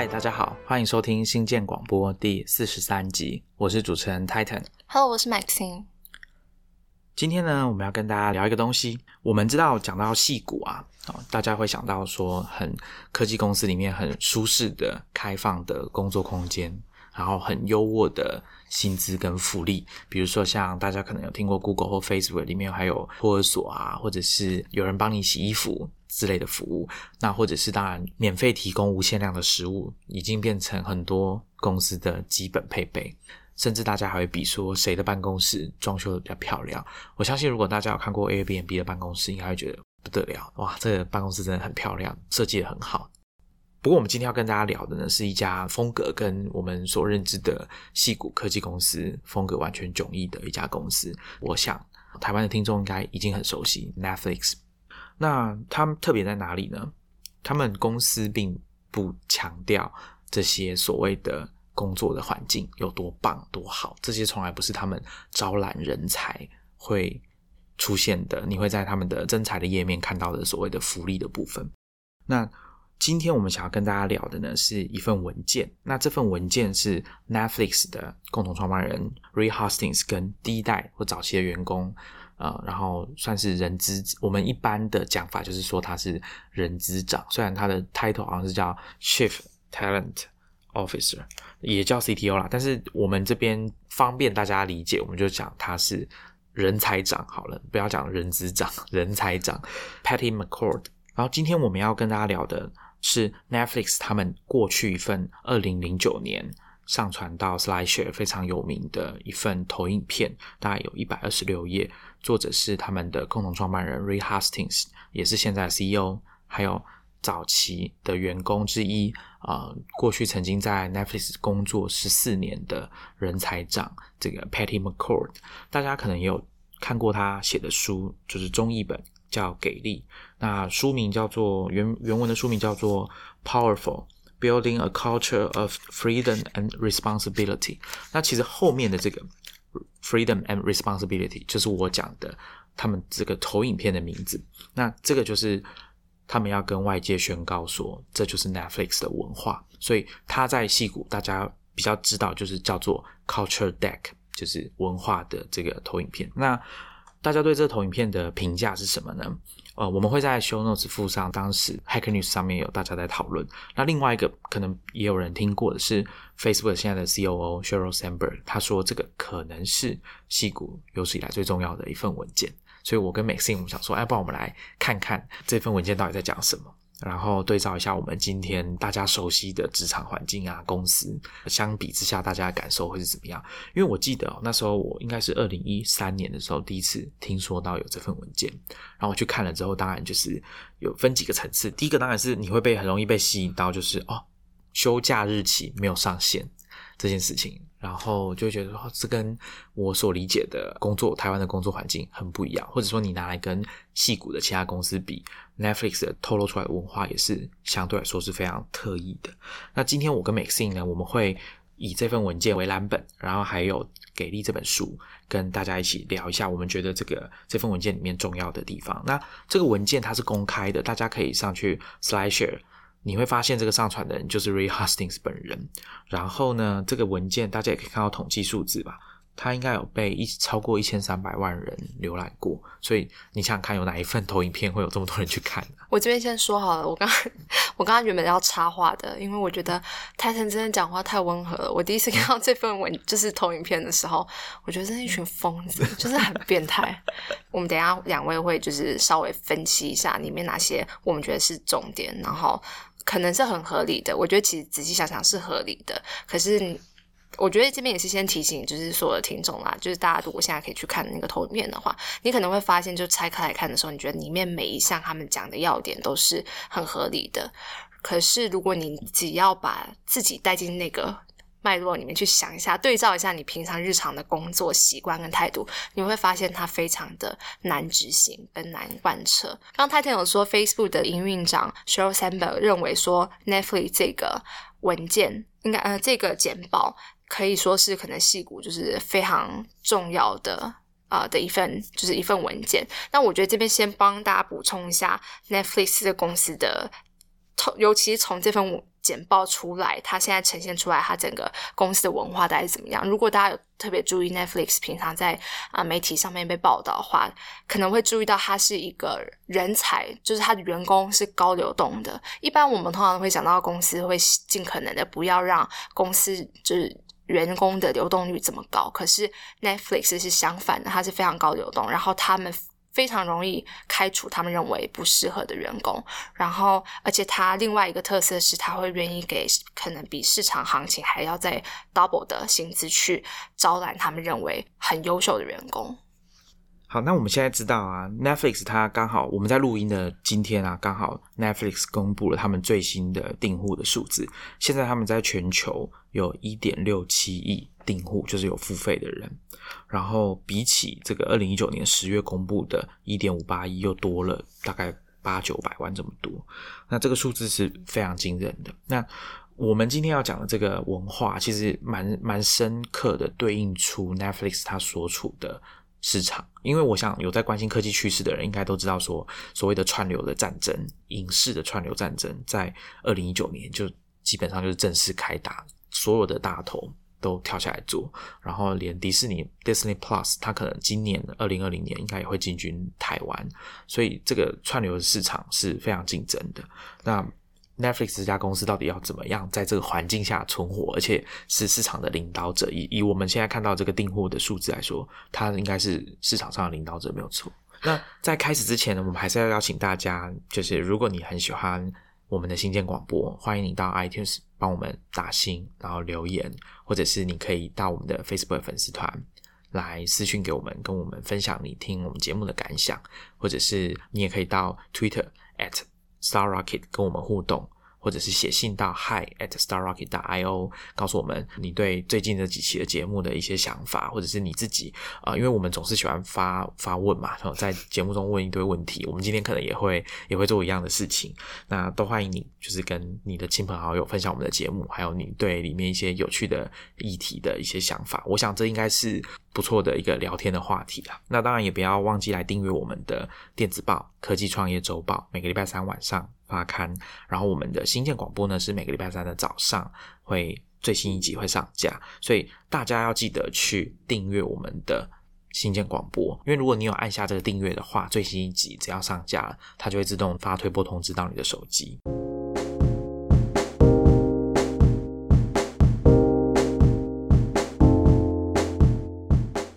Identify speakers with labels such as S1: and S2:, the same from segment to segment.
S1: 嗨，大家好，欢迎收听新建广播第四十三集，我是主持人 Titan。
S2: Hello，我是 Maxine。
S1: 今天呢，我们要跟大家聊一个东西。我们知道讲到戏骨啊，哦，大家会想到说很科技公司里面很舒适的、开放的工作空间，然后很优渥的薪资跟福利。比如说像大家可能有听过 Google 或 Facebook 里面还有托儿所啊，或者是有人帮你洗衣服之类的服务。那或者是当然免费提供无限量的食物，已经变成很多公司的基本配备。甚至大家还会比说谁的办公室装修的比较漂亮。我相信如果大家有看过 Airbnb 的办公室，应该会觉得不得了，哇，这个办公室真的很漂亮，设计的很好。不过我们今天要跟大家聊的呢，是一家风格跟我们所认知的戏骨科技公司风格完全迥异的一家公司。我想台湾的听众应该已经很熟悉 Netflix。那他们特别在哪里呢？他们公司并不强调这些所谓的。工作的环境有多棒多好，这些从来不是他们招揽人才会出现的。你会在他们的征才的页面看到的所谓的福利的部分。那今天我们想要跟大家聊的呢，是一份文件。那这份文件是 Netflix 的共同创办人 Reed Hastings 跟第一代或早期的员工，呃，然后算是人资。我们一般的讲法就是说他是人资长，虽然他的 title 好像是叫 Chief Talent Officer，也叫 CTO 啦，但是我们这边方便大家理解，我们就讲他是人才长好了，不要讲人资长，人才长 Patty McCord。然后今天我们要跟大家聊的是 Netflix 他们过去一份二零零九年上传到 SlideShare 非常有名的一份投影片，大概有一百二十六页，作者是他们的共同创办人 Reed Hastings，也是现在 CEO，还有。早期的员工之一啊、过去曾经在 Netflix 工作十四年的人才长，这个 Patty McCord，大家可能也有看过他写的书，就是中译本叫《给力》，那书名叫做原原文的书名叫做《Powerful Building a Culture of Freedom and Responsibility》。那其实后面的这个 Freedom and Responsibility 就是我讲的他们这个投影片的名字。那这个就是。他们要跟外界宣告说，这就是 Netflix 的文化，所以他在戏骨大家比较知道，就是叫做 Culture Deck，就是文化的这个投影片。那大家对这个投影片的评价是什么呢？呃，我们会在 Show Notes 附上，当时 Hacker News 上面有大家在讨论。那另外一个可能也有人听过的是 Facebook 现在的 COO Sheryl Sandberg，他说这个可能是戏骨有史以来最重要的一份文件。所以我跟 Maxine 我们想说，哎，帮我们来看看这份文件到底在讲什么，然后对照一下我们今天大家熟悉的职场环境啊，公司相比之下，大家的感受会是怎么样？因为我记得、哦、那时候我应该是二零一三年的时候第一次听说到有这份文件，然后我去看了之后，当然就是有分几个层次。第一个当然是你会被很容易被吸引到，就是哦，休假日期没有上线这件事情。然后就觉得说，这跟我所理解的工作，台湾的工作环境很不一样，或者说你拿来跟戏骨的其他公司比，Netflix 的透露出来的文化也是相对来说是非常特异的。那今天我跟 Maxine 呢，我们会以这份文件为蓝本，然后还有给力这本书，跟大家一起聊一下我们觉得这个这份文件里面重要的地方。那这个文件它是公开的，大家可以上去 SlideShare。你会发现这个上传的人就是 Ray Hastings 本人。然后呢，这个文件大家也可以看到统计数字吧，它应该有被一超过一千三百万人浏览过。所以你想想看，有哪一份投影片会有这么多人去看呢？
S2: 我这边先说好了，我刚 我刚刚原本要插话的，因为我觉得泰森真的讲话太温和了。我第一次看到这份文就是投影片的时候，我觉得这是一群疯子，就是很变态。我们等一下两位会就是稍微分析一下里面哪些我们觉得是重点，然后。可能是很合理的，我觉得其实仔细想想是合理的。可是我觉得这边也是先提醒，就是所有的听众啦，就是大家如果现在可以去看那个投影片的话，你可能会发现，就拆开来看的时候，你觉得里面每一项他们讲的要点都是很合理的。可是如果你只要把自己带进那个脉络里面去想一下，对照一下你平常日常的工作习惯跟态度，你会发现它非常的难执行跟难贯彻。刚泰坦有说，Facebook 的营运长 Sheryl Sandberg 认为说，Netflix 这个文件应该呃这个简报可以说是可能戏骨就是非常重要的。啊、呃、的一份就是一份文件，那我觉得这边先帮大家补充一下 Netflix 这个公司的，尤其是从这份简报出来，它现在呈现出来它整个公司的文化大概是怎么样。如果大家有特别注意 Netflix 平常在啊媒体上面被报道的话，可能会注意到它是一个人才，就是它的员工是高流动的。一般我们通常会想到公司会尽可能的不要让公司就是员工的流动率这么高，可是 Netflix 是相反的，它是非常高流动，然后他们。非常容易开除他们认为不适合的员工，然后而且他另外一个特色是，他会愿意给可能比市场行情还要再 double 的薪资去招揽他们认为很优秀的员工。
S1: 好，那我们现在知道啊，Netflix 它刚好我们在录音的今天啊，刚好 Netflix 公布了他们最新的订户的数字。现在他们在全球有一点六七亿订户，就是有付费的人。然后比起这个二零一九年十月公布的一点五八亿，又多了大概八九百万这么多。那这个数字是非常惊人的。那我们今天要讲的这个文化，其实蛮蛮深刻的对应出 Netflix 它所处的。市场，因为我想有在关心科技趋势的人，应该都知道说，所谓的串流的战争，影视的串流战争，在二零一九年就基本上就是正式开打，所有的大头都跳下来做，然后连迪士尼 Disney Plus，它可能今年二零二零年应该也会进军台湾，所以这个串流市场是非常竞争的。那 Netflix 这家公司到底要怎么样在这个环境下存活，而且是市场的领导者？以以我们现在看到这个订货的数字来说，它应该是市场上的领导者，没有错。那在开始之前呢，我们还是要邀请大家，就是如果你很喜欢我们的新建广播，欢迎你到 iTunes 帮我们打星，然后留言，或者是你可以到我们的 Facebook 粉丝团来私讯给我们，跟我们分享你听我们节目的感想，或者是你也可以到 Twitter at。Star Rocket 跟我们互动。或者是写信到 hi at starrocket.io 告诉我们你对最近这几期的节目的一些想法，或者是你自己啊，因为我们总是喜欢发发问嘛，然后在节目中问一堆问题，我们今天可能也会也会做一样的事情，那都欢迎你，就是跟你的亲朋好友分享我们的节目，还有你对里面一些有趣的议题的一些想法，我想这应该是不错的一个聊天的话题啦。那当然也不要忘记来订阅我们的电子报《科技创业周报》，每个礼拜三晚上。发刊，然后我们的新建广播呢是每个礼拜三的早上会最新一集会上架，所以大家要记得去订阅我们的新建广播，因为如果你有按下这个订阅的话，最新一集只要上架，它就会自动发推播通知到你的手机。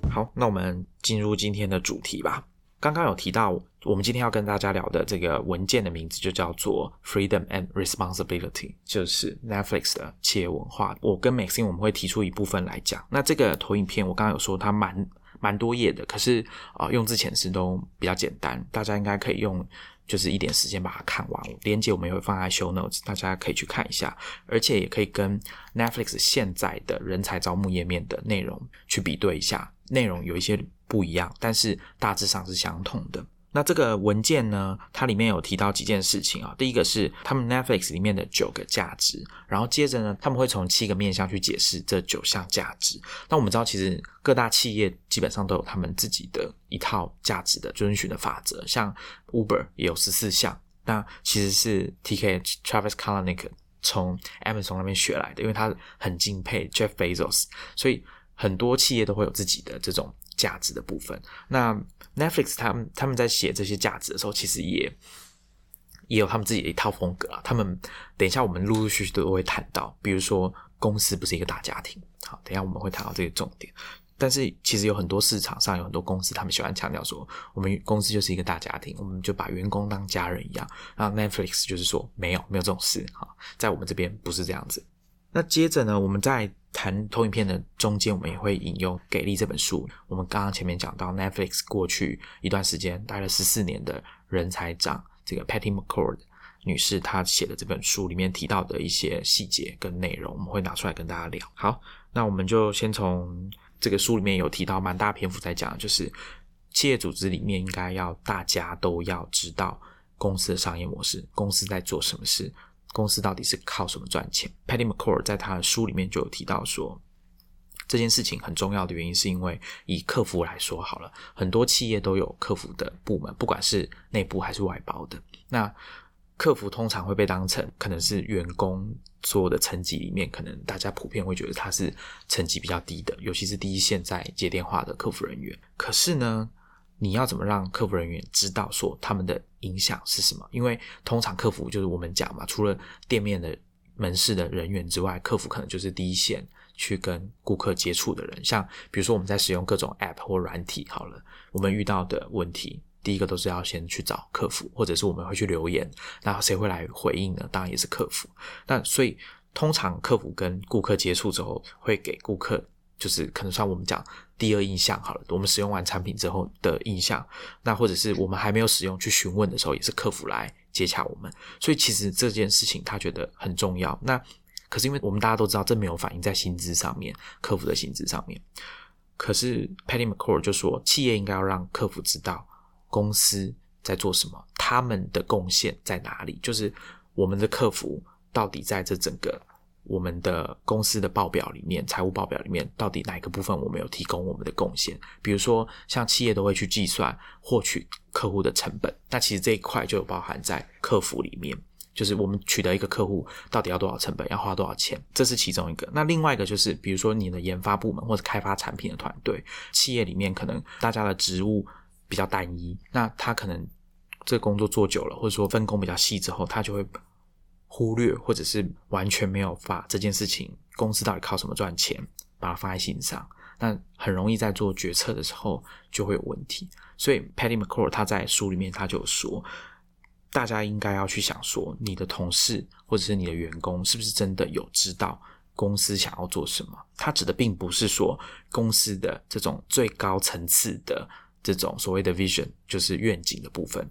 S1: 好，那我们进入今天的主题吧。刚刚有提到，我们今天要跟大家聊的这个文件的名字就叫做 Freedom and Responsibility，就是 Netflix 的企业文化。我跟 Maxine 我们会提出一部分来讲。那这个投影片我刚刚有说它蛮蛮多页的，可是啊用字遣词都比较简单，大家应该可以用就是一点时间把它看完。连接我们也会放在 Show Notes，大家可以去看一下，而且也可以跟 Netflix 现在的人才招募页面的内容去比对一下，内容有一些。不一样，但是大致上是相同的。那这个文件呢，它里面有提到几件事情啊。第一个是他们 Netflix 里面的九个价值，然后接着呢，他们会从七个面向去解释这九项价值。那我们知道，其实各大企业基本上都有他们自己的一套价值的遵循的法则，像 Uber 也有十四项。那其实是 T.K. Travis Kalanick 从 Amazon 那边学来的，因为他很敬佩 Jeff Bezos，所以很多企业都会有自己的这种。价值的部分，那 Netflix 他们他们在写这些价值的时候，其实也也有他们自己的一套风格啊。他们等一下我们陆陆续续都会谈到，比如说公司不是一个大家庭，好，等一下我们会谈到这个重点。但是其实有很多市场上有很多公司，他们喜欢强调说，我们公司就是一个大家庭，我们就把员工当家人一样。然后 Netflix 就是说，没有没有这种事哈，在我们这边不是这样子。那接着呢，我们在谈投影片的中间，我们也会引用《给力》这本书。我们刚刚前面讲到，Netflix 过去一段时间待了十四年的人才长，这个 Patty McCord 女士，她写的这本书里面提到的一些细节跟内容，我们会拿出来跟大家聊。好，那我们就先从这个书里面有提到蛮大篇幅在讲，就是企业组织里面应该要大家都要知道公司的商业模式，公司在做什么事。公司到底是靠什么赚钱？Patty McCord 在他的书里面就有提到说，这件事情很重要的原因是因为以客服来说好了，很多企业都有客服的部门，不管是内部还是外包的。那客服通常会被当成可能是员工做的层级里面，可能大家普遍会觉得他是层级比较低的，尤其是第一线在接电话的客服人员。可是呢，你要怎么让客服人员知道说他们的影响是什么？因为通常客服就是我们讲嘛，除了店面的门市的人员之外，客服可能就是第一线去跟顾客接触的人。像比如说我们在使用各种 App 或软体，好了，我们遇到的问题。第一个都是要先去找客服，或者是我们会去留言，那谁会来回应呢？当然也是客服。那所以通常客服跟顾客接触之后，会给顾客就是可能算我们讲第二印象好了。我们使用完产品之后的印象，那或者是我们还没有使用去询问的时候，也是客服来接洽我们。所以其实这件事情他觉得很重要。那可是因为我们大家都知道，这没有反映在薪资上面，客服的薪资上面。可是 Patty McCord 就说，企业应该要让客服知道。公司在做什么？他们的贡献在哪里？就是我们的客服到底在这整个我们的公司的报表里面，财务报表里面，到底哪一个部分我们有提供我们的贡献？比如说，像企业都会去计算获取客户的成本，那其实这一块就有包含在客服里面，就是我们取得一个客户到底要多少成本，要花多少钱，这是其中一个。那另外一个就是，比如说你的研发部门或者开发产品的团队，企业里面可能大家的职务。比较单一，那他可能这个工作做久了，或者说分工比较细之后，他就会忽略，或者是完全没有把这件事情公司到底靠什么赚钱，把它放在心上，那很容易在做决策的时候就会有问题。所以 Patty McCord 他在书里面他就说，大家应该要去想说，你的同事或者是你的员工是不是真的有知道公司想要做什么？他指的并不是说公司的这种最高层次的。这种所谓的 vision 就是愿景的部分，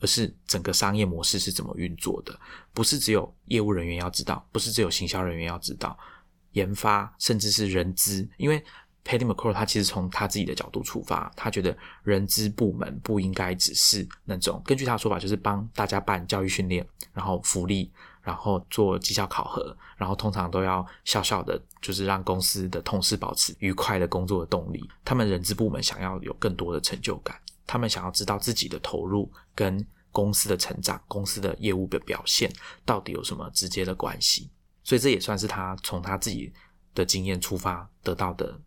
S1: 而是整个商业模式是怎么运作的，不是只有业务人员要知道，不是只有行销人员要知道，研发甚至是人资，因为 Patty m c c o r 他其实从他自己的角度出发，他觉得人资部门不应该只是那种根据他的说法，就是帮大家办教育训练，然后福利。然后做绩效考核，然后通常都要笑笑的，就是让公司的同事保持愉快的工作的动力。他们人资部门想要有更多的成就感，他们想要知道自己的投入跟公司的成长、公司的业务的表现到底有什么直接的关系。所以这也算是他从他自己的经验出发得到的。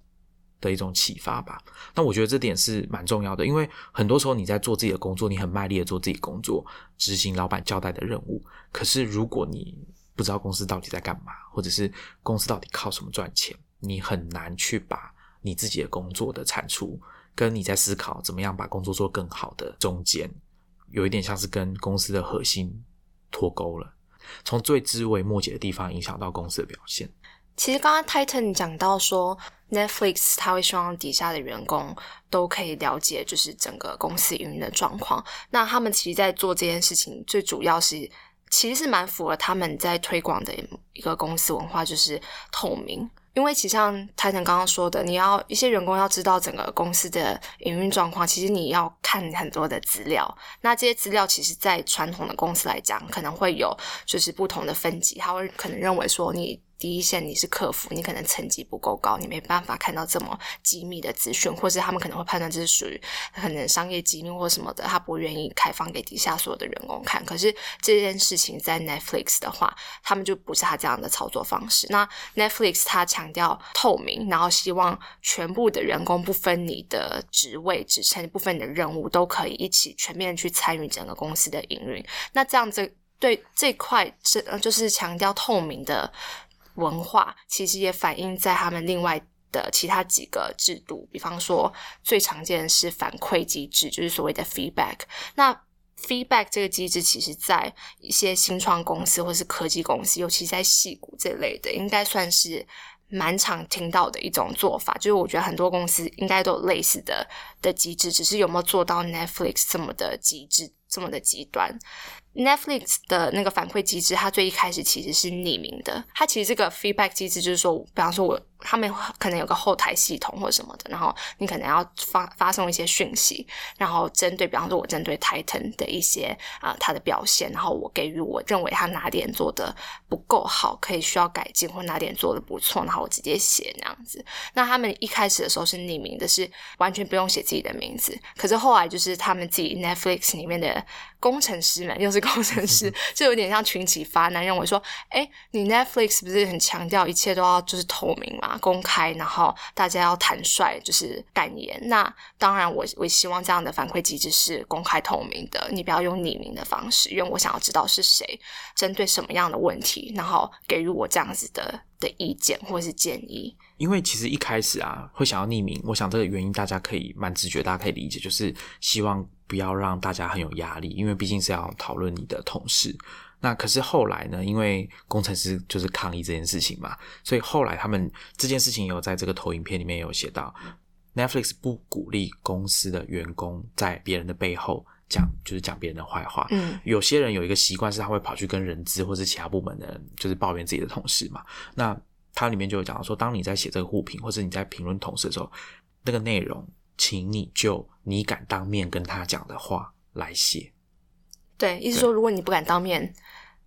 S1: 的一种启发吧。那我觉得这点是蛮重要的，因为很多时候你在做自己的工作，你很卖力的做自己工作，执行老板交代的任务。可是如果你不知道公司到底在干嘛，或者是公司到底靠什么赚钱，你很难去把你自己的工作的产出，跟你在思考怎么样把工作做更好的中间，有一点像是跟公司的核心脱钩了，从最枝微末节的地方影响到公司的表现。
S2: 其实刚刚 Titan 讲到说，Netflix 他会希望底下的员工都可以了解，就是整个公司运营的状况。那他们其实，在做这件事情，最主要是其实是蛮符合他们在推广的一个公司文化，就是透明。因为其实像泰腾刚刚说的，你要一些员工要知道整个公司的营运状况，其实你要看很多的资料。那这些资料，其实在传统的公司来讲，可能会有就是不同的分级，他会可能认为说你。第一线你是客服，你可能层级不够高，你没办法看到这么机密的资讯，或是他们可能会判断这是属于可能商业机密或什么的，他不愿意开放给底下所有的员工看。可是这件事情在 Netflix 的话，他们就不是他这样的操作方式。那 Netflix 他强调透明，然后希望全部的员工不分你的职位、职称、不分你的任务，都可以一起全面去参与整个公司的营运。那这样子对这块这就是强调透明的。文化其实也反映在他们另外的其他几个制度，比方说最常见的是反馈机制，就是所谓的 feedback。那 feedback 这个机制，其实在一些新创公司或是科技公司，尤其在戏股这类的，应该算是蛮常听到的一种做法。就是我觉得很多公司应该都有类似的的机制，只是有没有做到 Netflix 这么的极致，这么的极端。Netflix 的那个反馈机制，它最一开始其实是匿名的。它其实这个 feedback 机制就是说，比方说我。他们可能有个后台系统或什么的，然后你可能要发发送一些讯息，然后针对，比方说我针对 Titan 的一些啊他的表现，然后我给予我认为他哪点做的不够好，可以需要改进，或哪点做的不错，然后我直接写那样子。那他们一开始的时候是匿名的，是完全不用写自己的名字。可是后来就是他们自己 Netflix 里面的工程师们，又是工程师，就有点像群起发难，认为说，哎，你 Netflix 不是很强调一切都要就是透明嘛，公开，然后大家要坦率，就是敢言。那当然，我我希望这样的反馈机制是公开透明的，你不要用匿名的方式，因为我想要知道是谁针对什么样的问题，然后给予我这样子的的意见或者是建议。
S1: 因为其实一开始啊，会想要匿名，我想这个原因大家可以蛮直觉，大家可以理解，就是希望不要让大家很有压力，因为毕竟是要讨论你的同事。那可是后来呢，因为工程师就是抗议这件事情嘛，所以后来他们这件事情有在这个投影片里面有写到，Netflix 不鼓励公司的员工在别人的背后讲，就是讲别人的坏话。
S2: 嗯，
S1: 有些人有一个习惯是他会跑去跟人资或是其他部门的人，就是抱怨自己的同事嘛。那它里面就有讲到说，当你在写这个互评，或者你在评论同事的时候，那个内容，请你就你敢当面跟他讲的话来写。
S2: 对，意思说，如果你不敢当面，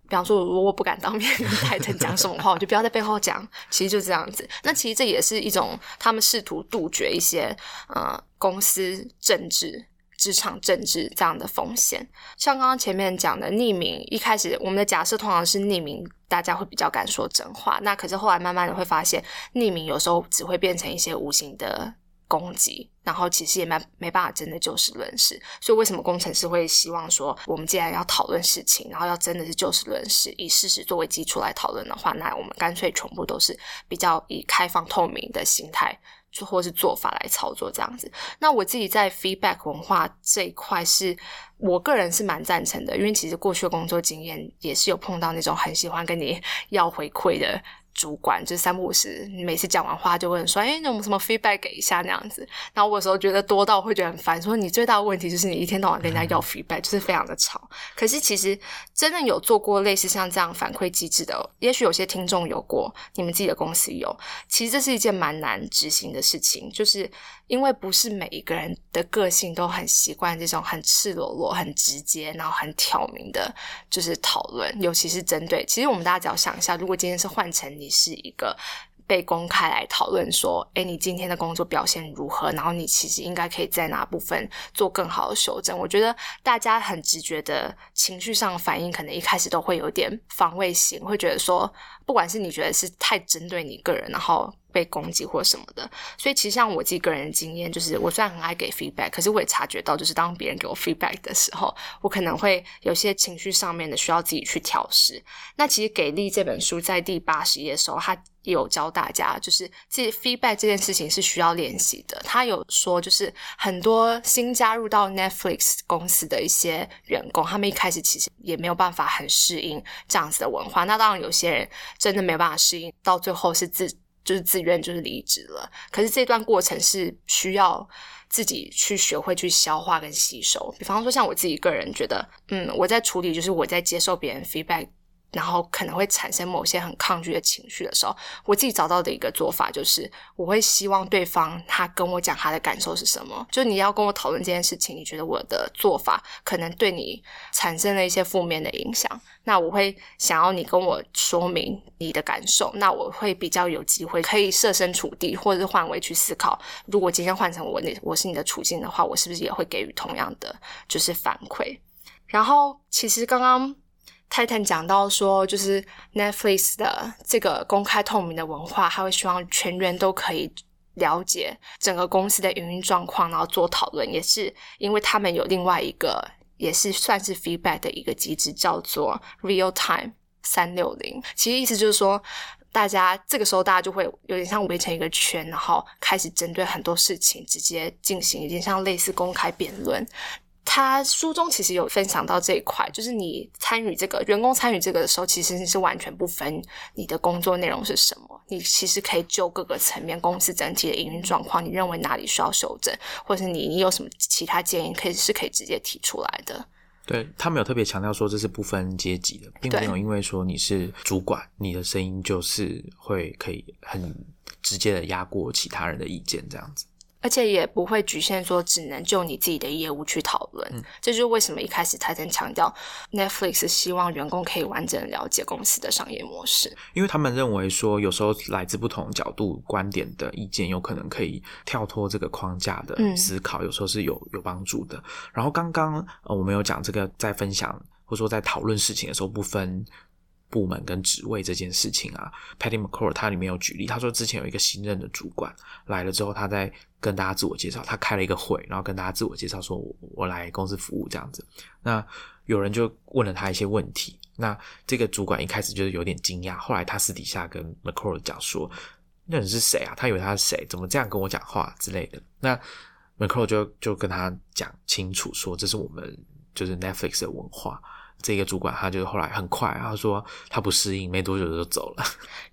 S2: 比方说，如果我不敢当面跟泰腾讲什么话，我就不要在背后讲。其实就这样子。那其实这也是一种他们试图杜绝一些呃公司政治。职场政治这样的风险，像刚刚前面讲的匿名，一开始我们的假设通常是匿名，大家会比较敢说真话。那可是后来慢慢的会发现，匿名有时候只会变成一些无形的攻击，然后其实也没没办法真的就事论事。所以为什么工程师会希望说，我们既然要讨论事情，然后要真的是就事论事，以事实作为基础来讨论的话，那我们干脆全部都是比较以开放透明的心态。或是做法来操作这样子，那我自己在 feedback 文化这一块，是我个人是蛮赞成的，因为其实过去的工作经验也是有碰到那种很喜欢跟你 要回馈的。主管就是三不五时，每次讲完话就问说：“哎，有什么 feedback 给一下那样子？”然后我有时候觉得多到会觉得很烦，说你最大的问题就是你一天到晚跟人家要 feedback，就是非常的吵。可是其实真的有做过类似像这样反馈机制的，也许有些听众有过，你们自己的公司有。其实这是一件蛮难执行的事情，就是因为不是每一个人的个性都很习惯这种很赤裸裸、很直接，然后很挑明的，就是讨论，尤其是针对。其实我们大家只要想一下，如果今天是换成你。是一个被公开来讨论说，哎，你今天的工作表现如何？然后你其实应该可以在哪部分做更好的修正？我觉得大家很直觉的情绪上反应，可能一开始都会有点防卫心，会觉得说，不管是你觉得是太针对你个人，然后。被攻击或什么的，所以其实像我自己个人的经验，就是我虽然很爱给 feedback，可是我也察觉到，就是当别人给我 feedback 的时候，我可能会有些情绪上面的需要自己去调试。那其实《给力》这本书在第八十页的时候，他有教大家，就是这 feedback 这件事情是需要练习的。他有说，就是很多新加入到 Netflix 公司的一些员工，他们一开始其实也没有办法很适应这样子的文化。那当然，有些人真的没办法适应，到最后是自。就是自愿就是离职了，可是这段过程是需要自己去学会去消化跟吸收。比方说，像我自己个人觉得，嗯，我在处理就是我在接受别人 feedback。然后可能会产生某些很抗拒的情绪的时候，我自己找到的一个做法就是，我会希望对方他跟我讲他的感受是什么。就你要跟我讨论这件事情，你觉得我的做法可能对你产生了一些负面的影响，那我会想要你跟我说明你的感受。那我会比较有机会可以设身处地，或者是换位去思考，如果今天换成我那我是你的处境的话，我是不是也会给予同样的就是反馈？然后其实刚刚。泰坦讲到说，就是 Netflix 的这个公开透明的文化，他会希望全员都可以了解整个公司的营运状况，然后做讨论。也是因为他们有另外一个，也是算是 feedback 的一个机制，叫做 Real Time 三六零。其实意思就是说，大家这个时候大家就会有点像围成一个圈，然后开始针对很多事情直接进行，有点像类似公开辩论。他书中其实有分享到这一块，就是你参与这个员工参与这个的时候，其实你是完全不分你的工作内容是什么，你其实可以就各个层面公司整体的营运状况，你认为哪里需要修正，或者是你你有什么其他建议，可以是可以直接提出来的。
S1: 对他们有特别强调说，这是不分阶级的，并没有因为说你是主管，你的声音就是会可以很直接的压过其他人的意见这样子。
S2: 而且也不会局限说只能就你自己的业务去讨论，这就是为什么一开始泰森强调 Netflix 希望员工可以完整了解公司的商业模式，
S1: 因为他们认为说有时候来自不同角度观点的意见，有可能可以跳脱这个框架的思考，有时候是有有帮助的。然后刚刚呃我们有讲这个在分享。或者说在讨论事情的时候不分部门跟职位这件事情啊，Patty McCord 他里面有举例，他说之前有一个新任的主管来了之后，他在跟大家自我介绍，他开了一个会，然后跟大家自我介绍说，我我来公司服务这样子。那有人就问了他一些问题，那这个主管一开始就是有点惊讶，后来他私底下跟 McCord 讲说，那人是谁啊？他以为他是谁？怎么这样跟我讲话之类的？那 McCord 就就跟他讲清楚说，这是我们就是 Netflix 的文化。这个主管他就后来很快，他说他不适应，没多久就走了。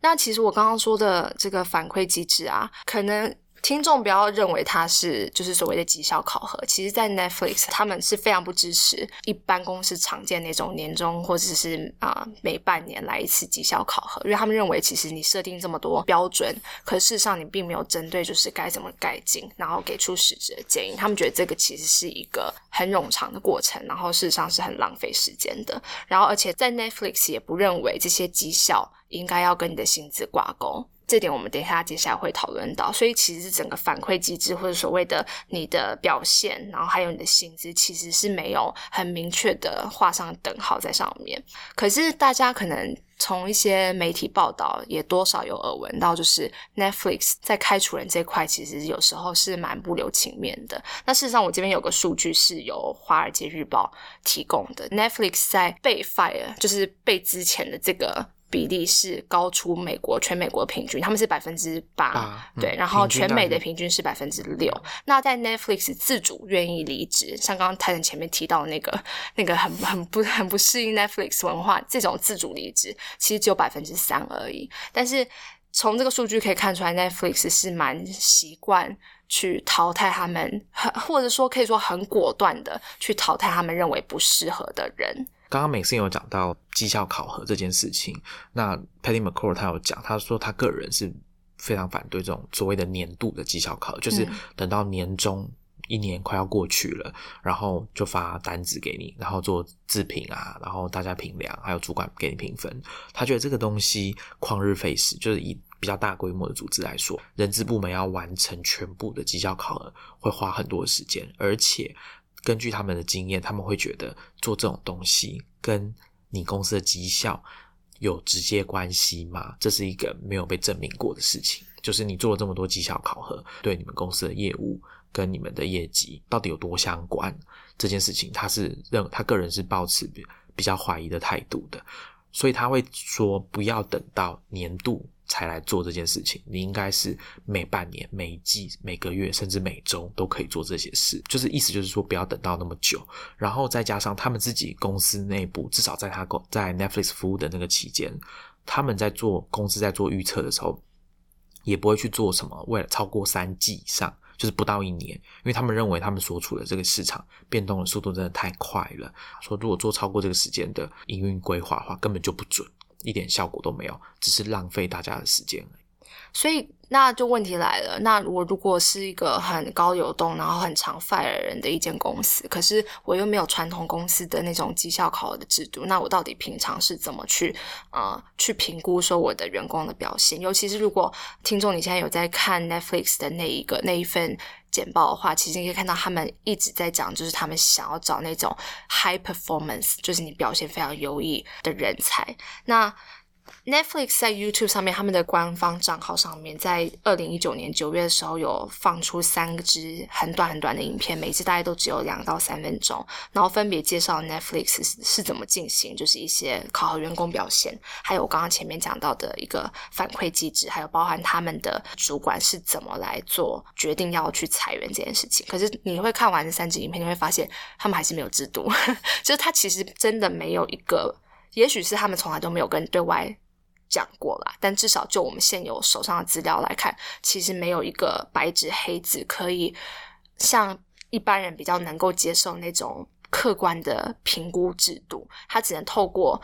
S2: 那其实我刚刚说的这个反馈机制啊，可能。听众不要认为它是就是所谓的绩效考核，其实，在 Netflix 他们是非常不支持一般公司常见那种年终或者是啊每半年来一次绩效考核，因为他们认为其实你设定这么多标准，可事实上你并没有针对就是该怎么改进，然后给出实质的建议。他们觉得这个其实是一个很冗长的过程，然后事实上是很浪费时间的。然后而且在 Netflix 也不认为这些绩效应该要跟你的薪资挂钩。这点我们等一下接下来会讨论到，所以其实整个反馈机制或者所谓的你的表现，然后还有你的薪资，其实是没有很明确的画上等号在上面。可是大家可能从一些媒体报道也多少有耳闻到，就是 Netflix 在开除人这块，其实有时候是蛮不留情面的。那事实上，我这边有个数据是由《华尔街日报》提供的，Netflix 在被 fire 就是被之前的这个。比例是高出美国全美国平均，他们是百分之八，对，然后全美的平均是百分之六。那在 Netflix 自主愿意离职，像刚刚泰森前面提到那个 那个很很不很不适应 Netflix 文化这种自主离职，其实只有百分之三而已。但是从这个数据可以看出来，Netflix 是蛮习惯去淘汰他们，或者说可以说很果断的去淘汰他们认为不适合的人。
S1: 刚刚美信有讲到绩效考核这件事情，那 Patty McCord 他有讲，他说他个人是非常反对这种所谓的年度的绩效考核，就是等到年终一年快要过去了，然后就发单子给你，然后做自评啊，然后大家评量，还有主管给你评分。他觉得这个东西旷日费时，就是以比较大规模的组织来说，人资部门要完成全部的绩效考核会花很多时间，而且。根据他们的经验，他们会觉得做这种东西跟你公司的绩效有直接关系吗？这是一个没有被证明过的事情。就是你做了这么多绩效考核，对你们公司的业务跟你们的业绩到底有多相关？这件事情，他是认他个人是抱持比较怀疑的态度的，所以他会说不要等到年度。才来做这件事情，你应该是每半年、每季、每个月，甚至每周都可以做这些事。就是意思就是说，不要等到那么久。然后再加上他们自己公司内部，至少在他公在 Netflix 服务的那个期间，他们在做公司在做预测的时候，也不会去做什么为了超过三季以上，就是不到一年，因为他们认为他们所处的这个市场变动的速度真的太快了。说如果做超过这个时间的营运规划的话，根本就不准。一点效果都没有，只是浪费大家的时间。
S2: 所以，那就问题来了。那我如果是一个很高流动，然后很常 fire 人的一间公司，可是我又没有传统公司的那种绩效考核的制度，那我到底平常是怎么去呃去评估说我的员工的表现？尤其是如果听众你现在有在看 Netflix 的那一个那一份简报的话，其实你可以看到他们一直在讲，就是他们想要找那种 high performance，就是你表现非常优异的人才。那 Netflix 在 YouTube 上面，他们的官方账号上面，在二零一九年九月的时候，有放出三支很短很短的影片，每支大概都只有两到三分钟，然后分别介绍 Netflix 是怎么进行，就是一些考核员工表现，还有我刚刚前面讲到的一个反馈机制，还有包含他们的主管是怎么来做决定要去裁员这件事情。可是你会看完这三支影片，你会发现他们还是没有制度，就是他其实真的没有一个，也许是他们从来都没有跟对外。讲过了，但至少就我们现有手上的资料来看，其实没有一个白纸黑字可以像一般人比较能够接受那种客观的评估制度。它只能透过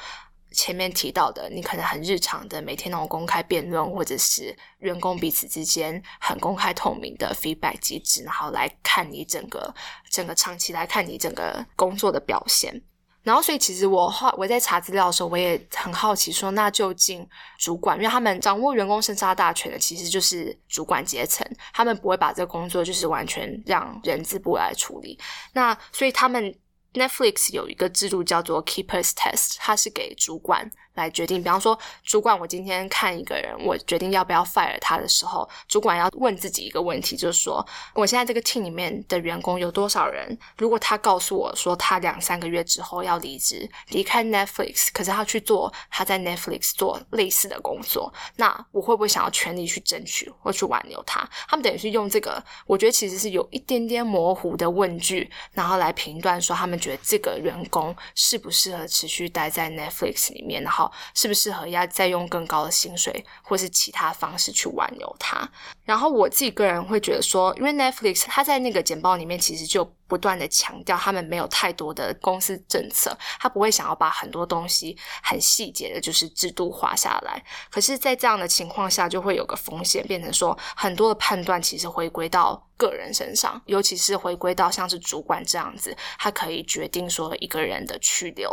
S2: 前面提到的，你可能很日常的每天那种公开辩论，或者是员工彼此之间很公开透明的 feedback 机制，然后来看你整个整个长期来看你整个工作的表现。然后，所以其实我好我在查资料的时候，我也很好奇，说那究竟主管，因为他们掌握员工生杀大权的，其实就是主管阶层，他们不会把这个工作就是完全让人资部来处理。那所以他们 Netflix 有一个制度叫做 Keepers Test，它是给主管来决定。比方说，主管我今天看一个人，我决定要不要 fire 他的时候，主管要问自己一个问题，就是说，我现在这个 team 里面的员工有多少人？如果他告诉我说他两三个月之后要离职，离开 Netflix，可是他去做他在 Netflix 做类似的工作，那我会不会想要全力去争取或去挽留他？他们等于是用这个，我觉得其实是有一点点模糊的问句，然后来评断说他们。觉得这个员工适不适合持续待在 Netflix 里面，然后适不适合要再用更高的薪水或是其他方式去挽留他？然后我自己个人会觉得说，因为 Netflix 它在那个简报里面其实就不断的强调，他们没有太多的公司政策，他不会想要把很多东西很细节的，就是制度化下来。可是，在这样的情况下，就会有个风险，变成说很多的判断其实回归到。个人身上，尤其是回归到像是主管这样子，他可以决定说一个人的去留。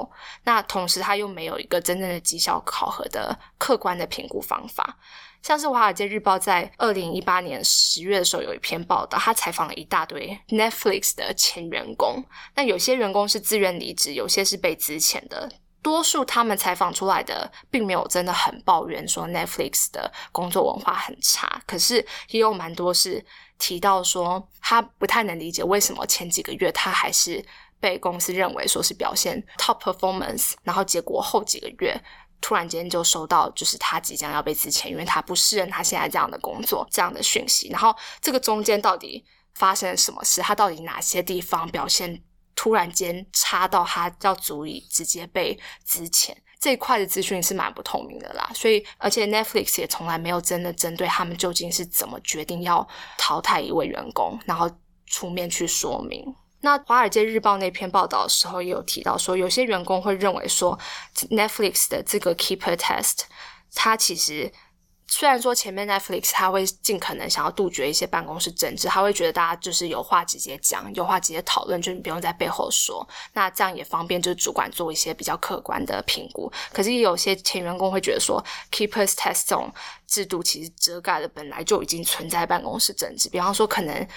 S2: 那同时他又没有一个真正的绩效考核的客观的评估方法。像是《华尔街日报》在二零一八年十月的时候有一篇报道，他采访了一大堆 Netflix 的前员工。那有些员工是自愿离职，有些是被资遣的。多数他们采访出来的，并没有真的很抱怨说 Netflix 的工作文化很差，可是也有蛮多是。提到说，他不太能理解为什么前几个月他还是被公司认为说是表现 top performance，然后结果后几个月突然间就收到就是他即将要被辞遣，因为他不适应他现在这样的工作这样的讯息。然后这个中间到底发生了什么事？他到底哪些地方表现突然间差到他要足以直接被辞遣？这一块的资讯是蛮不透明的啦，所以而且 Netflix 也从来没有真的针对他们究竟是怎么决定要淘汰一位员工，然后出面去说明。那《华尔街日报》那篇报道的时候也有提到说，有些员工会认为说 Netflix 的这个 Keeper Test，它其实。虽然说前面 Netflix 他会尽可能想要杜绝一些办公室政治，他会觉得大家就是有话直接讲，有话直接讨论，就你不用在背后说，那这样也方便就是主管做一些比较客观的评估。可是有些前员工会觉得说，Keepers Test 这种制度其实遮盖了本来就已经存在办公室政治。比方说，可能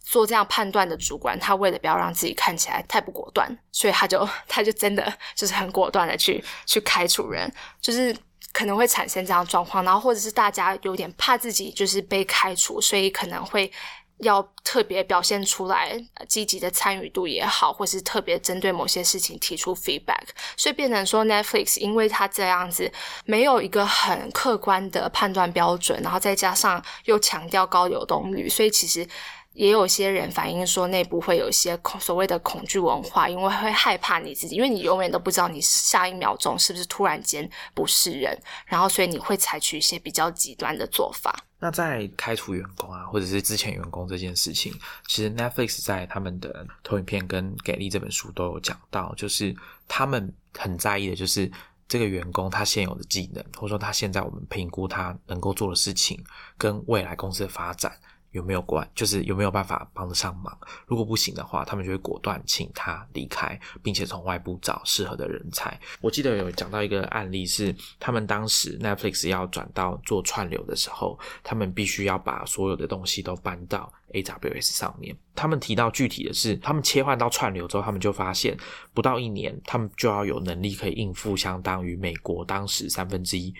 S2: 做这样判断的主管，他为了不要让自己看起来太不果断，所以他就他就真的就是很果断的去去开除人，就是。可能会产生这样状况，然后或者是大家有点怕自己就是被开除，所以可能会要特别表现出来积极的参与度也好，或是特别针对某些事情提出 feedback，所以变成说 Netflix 因为它这样子没有一个很客观的判断标准，然后再加上又强调高流动率，所以其实。也有些人反映说，内部会有一些恐所谓的恐惧文化，因为会害怕你自己，因为你永远都不知道你下一秒钟是不是突然间不是人，然后所以你会采取一些比较极端的做法。
S1: 那在开除员工啊，或者是之前员工这件事情，其实 Netflix 在他们的投影片跟给力这本书都有讲到，就是他们很在意的就是这个员工他现有的技能，或者说他现在我们评估他能够做的事情，跟未来公司的发展。有没有关，就是有没有办法帮得上忙？如果不行的话，他们就会果断请他离开，并且从外部找适合的人才。我记得有讲到一个案例，是他们当时 Netflix 要转到做串流的时候，他们必须要把所有的东西都搬到 AWS 上面。他们提到具体的是，他们切换到串流之后，他们就发现不到一年，他们就要有能力可以应付相当于美国当时三分之一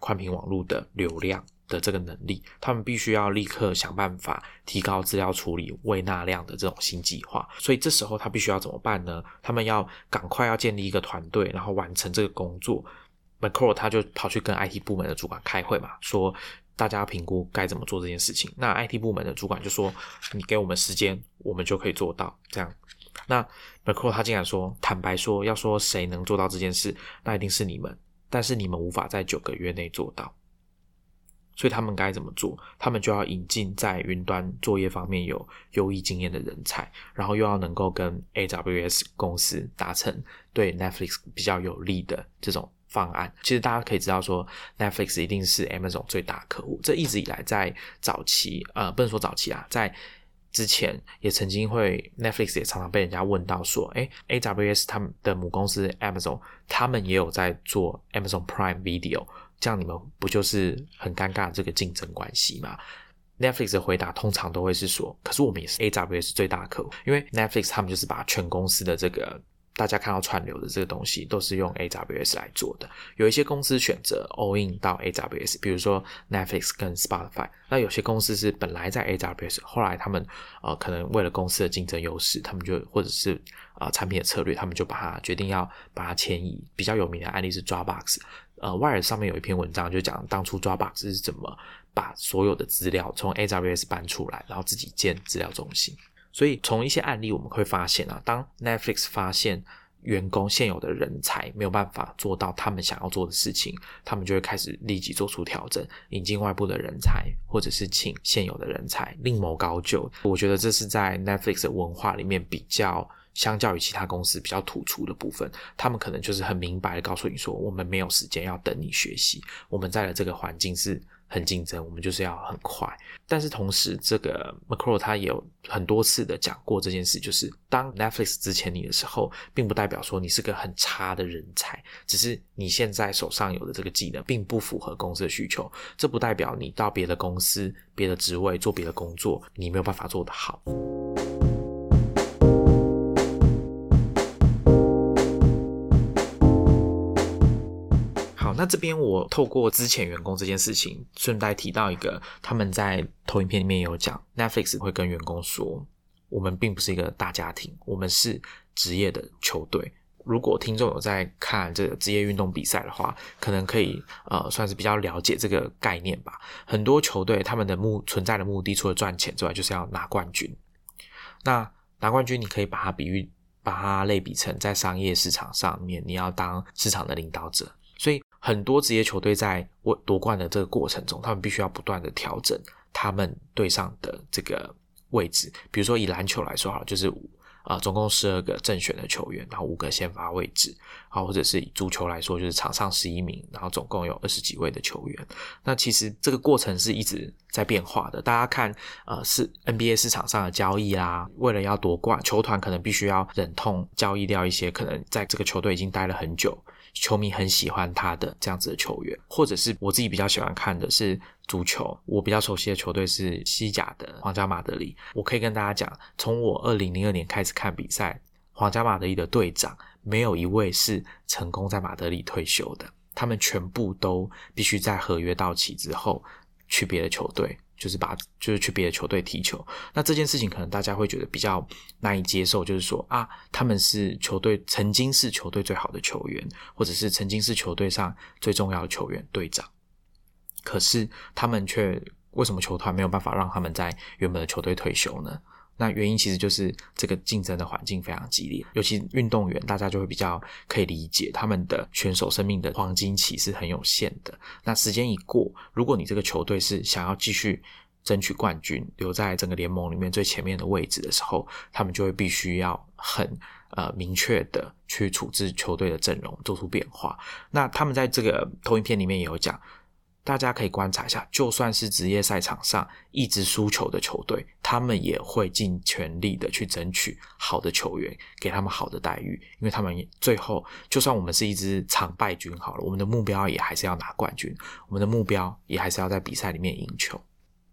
S1: 宽频网络的流量。的这个能力，他们必须要立刻想办法提高资料处理未纳量的这种新计划。所以这时候他必须要怎么办呢？他们要赶快要建立一个团队，然后完成这个工作。m c c a l 他就跑去跟 IT 部门的主管开会嘛，说大家评估该怎么做这件事情。那 IT 部门的主管就说：“你给我们时间，我们就可以做到。”这样，那 m c c a l 他竟然说：“坦白说，要说谁能做到这件事，那一定是你们，但是你们无法在九个月内做到。”所以他们该怎么做？他们就要引进在云端作业方面有优异经验的人才，然后又要能够跟 AWS 公司达成对 Netflix 比较有利的这种方案。其实大家可以知道，说 Netflix 一定是 Amazon 最大客户。这一直以来在早期，呃，不能说早期啊，在之前也曾经会 Netflix 也常常被人家问到说，哎，AWS 他们的母公司 Amazon，他们也有在做 Amazon Prime Video。这样你们不就是很尴尬这个竞争关系吗 Netflix 的回答通常都会是说，可是我们也是 AWS 最大客户，因为 Netflix 他们就是把全公司的这个大家看到串流的这个东西都是用 AWS 来做的。有一些公司选择 all in 到 AWS，比如说 Netflix 跟 Spotify。那有些公司是本来在 AWS，后来他们呃可能为了公司的竞争优势，他们就或者是啊产品的策略，他们就把它决定要把它迁移。比较有名的案例是 Dropbox。呃，Wire 上面有一篇文章就讲当初 Dropbox 是怎么把所有的资料从 AWS 搬出来，然后自己建资料中心。所以从一些案例我们会发现啊，当 Netflix 发现员工现有的人才没有办法做到他们想要做的事情，他们就会开始立即做出调整，引进外部的人才，或者是请现有的人才另谋高就。我觉得这是在 Netflix 的文化里面比较。相较于其他公司比较突出的部分，他们可能就是很明白的告诉你说，我们没有时间要等你学习，我们在的这个环境是很竞争，我们就是要很快。但是同时，这个 Macro 他也有很多次的讲过这件事，就是当 Netflix 之前你的时候，并不代表说你是个很差的人才，只是你现在手上有的这个技能并不符合公司的需求，这不代表你到别的公司、别的职位做别的工作，你没有办法做得好。那这边我透过之前员工这件事情，顺带提到一个，他们在投影片里面有讲，Netflix 会跟员工说，我们并不是一个大家庭，我们是职业的球队。如果听众有在看这个职业运动比赛的话，可能可以呃算是比较了解这个概念吧。很多球队他们的目存在的目的，除了赚钱之外，就是要拿冠军。那拿冠军，你可以把它比喻，把它类比成在商业市场上面，你要当市场的领导者，很多职业球队在夺夺冠的这个过程中，他们必须要不断的调整他们队上的这个位置。比如说以篮球来说，哈，就是啊，总共十二个正选的球员，然后五个先发位置，好，或者是以足球来说，就是场上十一名，然后总共有二十几位的球员。那其实这个过程是一直在变化的。大家看，呃，是 NBA 市场上的交易啦，为了要夺冠，球团可能必须要忍痛交易掉一些可能在这个球队已经待了很久。球迷很喜欢他的这样子的球员，或者是我自己比较喜欢看的是足球。我比较熟悉的球队是西甲的皇家马德里。我可以跟大家讲，从我二零零二年开始看比赛，皇家马德里的队长没有一位是成功在马德里退休的，他们全部都必须在合约到期之后去别的球队。就是把就是去别的球队踢球，那这件事情可能大家会觉得比较难以接受，就是说啊，他们是球队曾经是球队最好的球员，或者是曾经是球队上最重要的球员队长，可是他们却为什么球团没有办法让他们在原本的球队退休呢？那原因其实就是这个竞争的环境非常激烈，尤其运动员，大家就会比较可以理解，他们的选手生命的黄金期是很有限的。那时间一过，如果你这个球队是想要继续争取冠军，留在整个联盟里面最前面的位置的时候，他们就会必须要很呃明确的去处置球队的阵容，做出变化。那他们在这个投影片里面也有讲。大家可以观察一下，就算是职业赛场上一直输球的球队，他们也会尽全力的去争取好的球员，给他们好的待遇，因为他们最后，就算我们是一支常败军好了，我们的目标也还是要拿冠军，我们的目标也还是要在比赛里面赢球。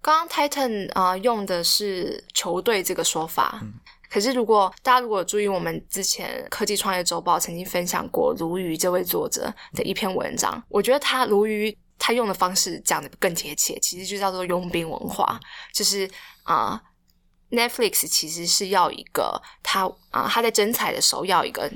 S2: 刚刚 Titan 啊用的是球队这个说法，可是如果大家如果注意，我们之前科技创业周报曾经分享过鲈鱼这位作者的一篇文章，我觉得他鲈鱼。他用的方式讲的更贴切，其实就叫做佣兵文化，就是啊，Netflix 其实是要一个他啊，他在征才的时候要一个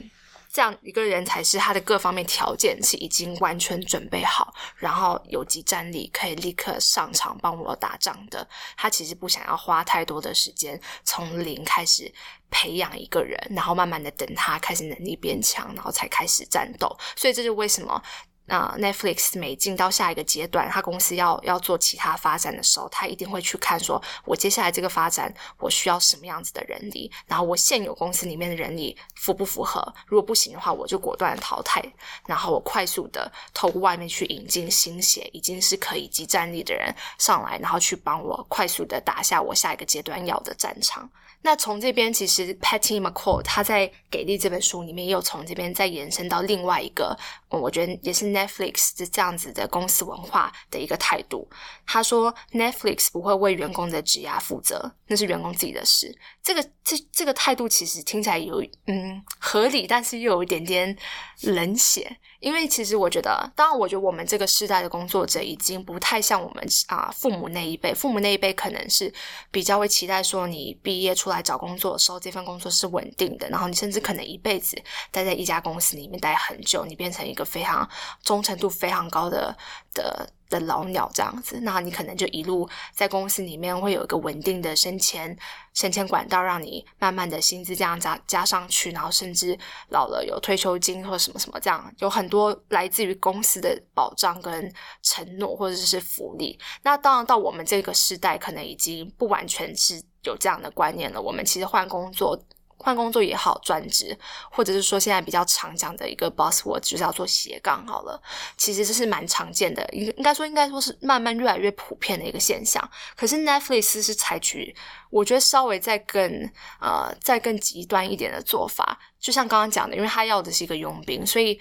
S2: 这样一个人才是他的各方面条件是已经完全准备好，然后有集战力，可以立刻上场帮我打仗的。他其实不想要花太多的时间从零开始培养一个人，然后慢慢的等他开始能力变强，然后才开始战斗。所以这就为什么。那 Netflix 每进到下一个阶段，他公司要要做其他发展的时候，他一定会去看，说我接下来这个发展我需要什么样子的人力，然后我现有公司里面的人力符不符合？如果不行的话，我就果断淘汰，然后我快速的透过外面去引进新血，已经是可以集战力的人上来，然后去帮我快速的打下我下一个阶段要的战场。那从这边，其实 Patty McCall 他在《给力》这本书里面，也有从这边再延伸到另外一个，我觉得也是 Netflix 的这样子的公司文化的一个态度。他说，Netflix 不会为员工的职涯负责，那是员工自己的事。这个这这个态度其实听起来有嗯合理，但是又有一点点冷血。因为其实我觉得，当然，我觉得我们这个世代的工作者已经不太像我们啊父母那一辈。父母那一辈可能是比较会期待说，你毕业出来找工作的时候，这份工作是稳定的，然后你甚至可能一辈子待在一家公司里面待很久，你变成一个非常忠诚度非常高的的。的老鸟这样子，那你可能就一路在公司里面会有一个稳定的升迁升迁管道，让你慢慢的薪资这样加加上去，然后甚至老了有退休金或什么什么这样，有很多来自于公司的保障跟承诺或者是福利。那当然到我们这个时代，可能已经不完全是有这样的观念了。我们其实换工作。换工作也好，专职，或者是说现在比较常讲的一个 boss word，就是要做斜杠好了。其实这是蛮常见的，应应该说应该说是慢慢越来越普遍的一个现象。可是 Netflix 是采取，我觉得稍微再更呃再更极端一点的做法。就像刚刚讲的，因为他要的是一个佣兵，所以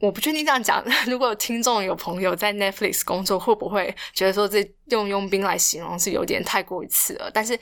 S2: 我不确定这样讲。如果有听众有朋友在 Netflix 工作，会不会觉得说这用佣兵来形容是有点太过于刺耳？但是。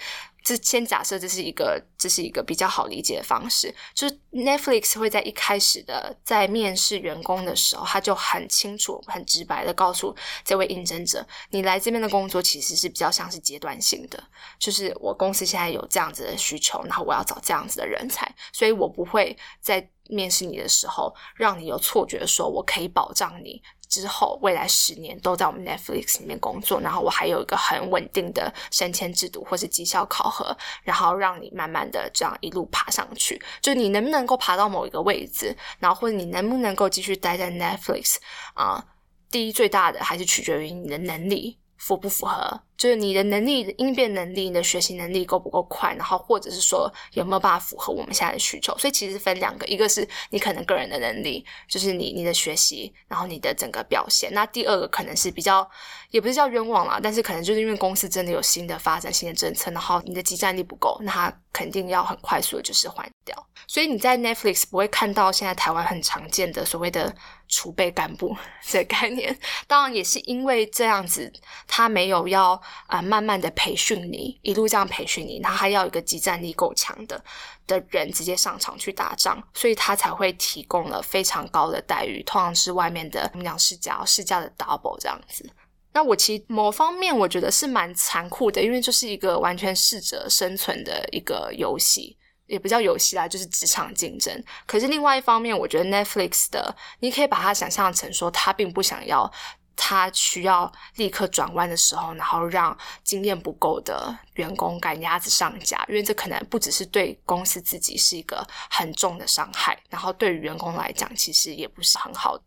S2: 这先假设这是一个，这是一个比较好理解的方式，就是 Netflix 会在一开始的在面试员工的时候，他就很清楚、很直白的告诉这位应征者，你来这边的工作其实是比较像是阶段性的，就是我公司现在有这样子的需求，然后我要找这样子的人才，所以我不会在面试你的时候让你有错觉，说我可以保障你。之后，未来十年都在我们 Netflix 里面工作，然后我还有一个很稳定的升迁制度或是绩效考核，然后让你慢慢的这样一路爬上去。就你能不能够爬到某一个位置，然后或者你能不能够继续待在 Netflix 啊？第一最大的还是取决于你的能力。符不符合？就是你的能力、应变能力、你的学习能力够不够快？然后或者是说有没有办法符合我们现在的需求？所以其实分两个，一个是你可能个人的能力，就是你你的学习，然后你的整个表现。那第二个可能是比较，也不是叫冤枉啦，但是可能就是因为公司真的有新的发展、新的政策，然后你的集战力不够，那他肯定要很快速的就是换掉。所以你在 Netflix 不会看到现在台湾很常见的所谓的储备干部这概念。当然也是因为这样子。他没有要啊，慢慢的培训你，一路这样培训你，他还要一个集战力够强的的人直接上场去打仗，所以他才会提供了非常高的待遇，通常是外面的我们讲市价市价的 double 这样子。那我其实某方面我觉得是蛮残酷的，因为这是一个完全适者生存的一个游戏，也不叫游戏啦，就是职场竞争。可是另外一方面，我觉得 Netflix 的，你可以把它想象成说，他并不想要。他需要立刻转弯的时候，然后让经验不够的员工赶鸭子上架，因为这可能不只是对公司自己是一个很重的伤害，然后对于员工来讲，其实也不是很好。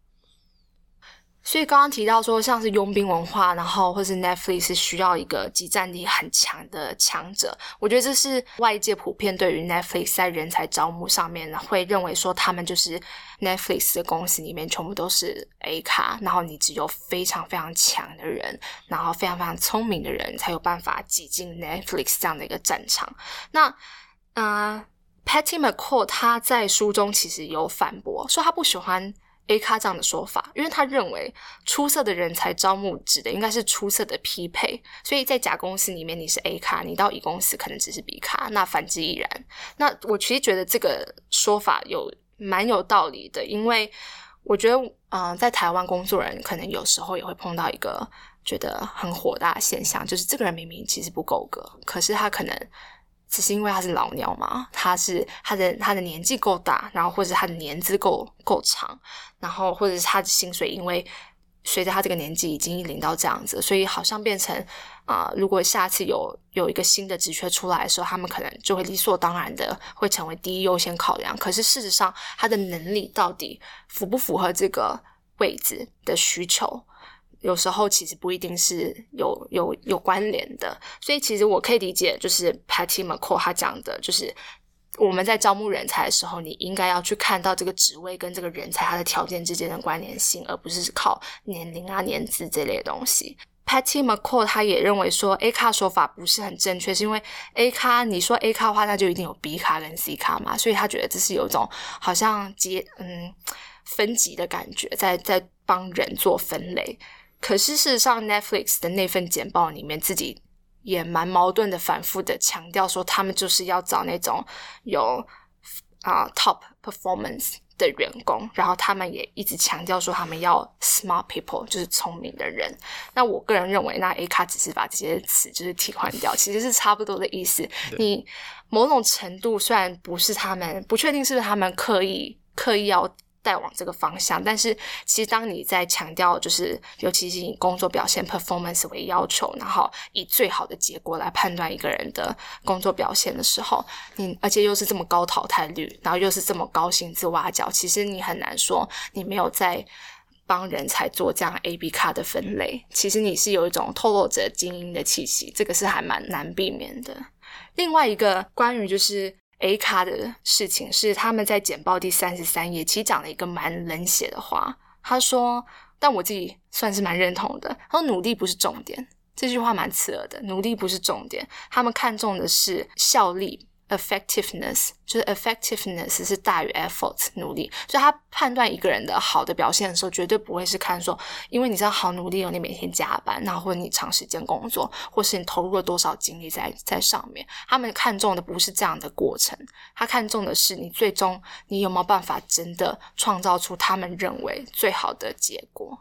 S2: 所以刚刚提到说，像是佣兵文化，然后或是 Netflix 是需要一个集战力很强的强者。我觉得这是外界普遍对于 Netflix 在人才招募上面会认为说，他们就是 Netflix 的公司里面全部都是 A 卡，然后你只有非常非常强的人，然后非常非常聪明的人才有办法挤进 Netflix 这样的一个战场。那呃，Patty McCall 他在书中其实有反驳说，他不喜欢。A 卡这样的说法，因为他认为出色的人才招募指的应该是出色的匹配，所以在甲公司里面你是 A 卡，你到乙公司可能只是 B 卡，那反之亦然。那我其实觉得这个说法有蛮有道理的，因为我觉得，嗯，在台湾工作人可能有时候也会碰到一个觉得很火大的现象，就是这个人明明其实不够格，可是他可能。只是因为他是老鸟嘛，他是他的他的年纪够大，然后或者他的年资够够长，然后或者是他的薪水，因为随着他这个年纪已经领到这样子，所以好像变成啊，如果下次有有一个新的职缺出来的时候，他们可能就会理所当然的会成为第一优先考量。可是事实上，他的能力到底符不符合这个位置的需求？有时候其实不一定是有有有关联的，所以其实我可以理解，就是 Patty McCall 他讲的，就是我们在招募人才的时候，你应该要去看到这个职位跟这个人才他的条件之间的关联性，而不是靠年龄啊、年资这类东西。Patty McCall 他也认为说 A 卡说法不是很正确，是因为 A 卡你说 A 卡的话，那就一定有 B 卡跟 C 卡嘛，所以他觉得这是有一种好像阶嗯分级的感觉，在在帮人做分类。可是事实上，Netflix 的那份简报里面自己也蛮矛盾的，反复的强调说他们就是要找那种有啊 top performance。的员工，然后他们也一直强调说他们要 smart people，就是聪明的人。那我个人认为，那 A 卡只是把这些词就是替换掉，其实是差不多的意思。你某种程度虽然不是他们，不确定是不是他们刻意刻意要。带往这个方向，但是其实当你在强调，就是尤其是以工作表现 performance 为要求，然后以最好的结果来判断一个人的工作表现的时候，你而且又是这么高淘汰率，然后又是这么高薪资挖角，其实你很难说你没有在帮人才做这样 A B 卡的分类。其实你是有一种透露着精英的气息，这个是还蛮难避免的。另外一个关于就是。A 卡的事情是他们在简报第三十三页，其实讲了一个蛮冷血的话。他说：“但我自己算是蛮认同的。他说努力不是重点，这句话蛮刺耳的。努力不是重点，他们看重的是效力。” Effectiveness 就是 effectiveness 是大于 effort 努力，所以他判断一个人的好的表现的时候，绝对不会是看说，因为你知道好努力哦，你每天加班，那或者你长时间工作，或是你投入了多少精力在在上面，他们看重的不是这样的过程，他看重的是你最终你有没有办法真的创造出他们认为最好的结果。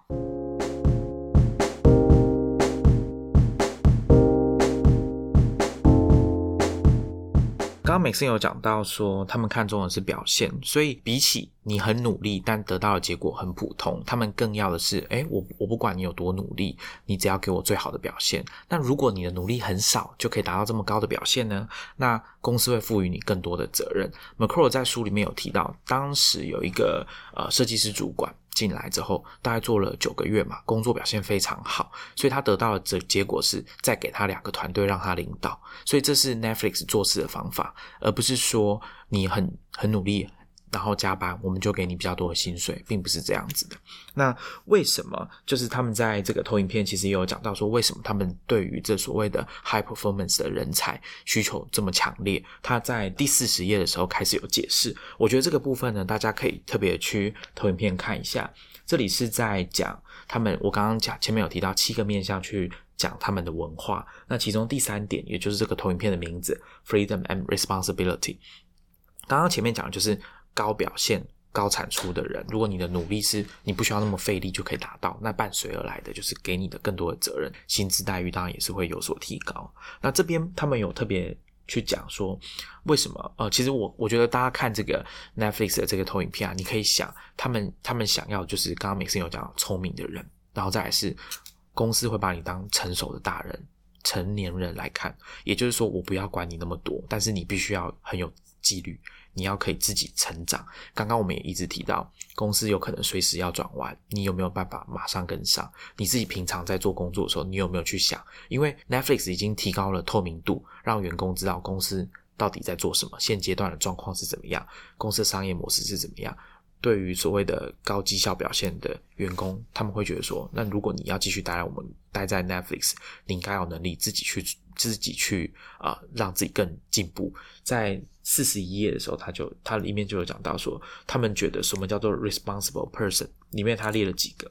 S1: 刚刚美森有讲到说，他们看重的是表现，所以比起你很努力但得到的结果很普通，他们更要的是，哎，我我不管你有多努力，你只要给我最好的表现。那如果你的努力很少就可以达到这么高的表现呢？那公司会赋予你更多的责任。m c c r o 在书里面有提到，当时有一个呃设计师主管。进来之后，大概做了九个月嘛，工作表现非常好，所以他得到的这结果是再给他两个团队让他领导，所以这是 Netflix 做事的方法，而不是说你很很努力。然后加班，我们就给你比较多的薪水，并不是这样子的。那为什么？就是他们在这个投影片其实也有讲到说，为什么他们对于这所谓的 high performance 的人才需求这么强烈？他在第四十页的时候开始有解释。我觉得这个部分呢，大家可以特别去投影片看一下。这里是在讲他们，我刚刚讲前面有提到七个面向去讲他们的文化。那其中第三点，也就是这个投影片的名字，freedom and responsibility。刚刚前面讲的就是。高表现、高产出的人，如果你的努力是你不需要那么费力就可以达到，那伴随而来的就是给你的更多的责任，薪资待遇当然也是会有所提高。那这边他们有特别去讲说，为什么？呃，其实我我觉得大家看这个 Netflix 的这个投影片啊，你可以想，他们他们想要就是刚刚美森有讲聪明的人，然后再来是公司会把你当成熟的大人、成年人来看，也就是说，我不要管你那么多，但是你必须要很有纪律。你要可以自己成长。刚刚我们也一直提到，公司有可能随时要转弯，你有没有办法马上跟上？你自己平常在做工作的时候，你有没有去想？因为 Netflix 已经提高了透明度，让员工知道公司到底在做什么，现阶段的状况是怎么样，公司的商业模式是怎么样。对于所谓的高绩效表现的员工，他们会觉得说，那如果你要继续待在我们待在 Netflix，你应该有能力自己去自己去啊，让自己更进步。在四十一页的时候，他就他里面就有讲到说，他们觉得什么叫做 responsible person，里面他列了几个，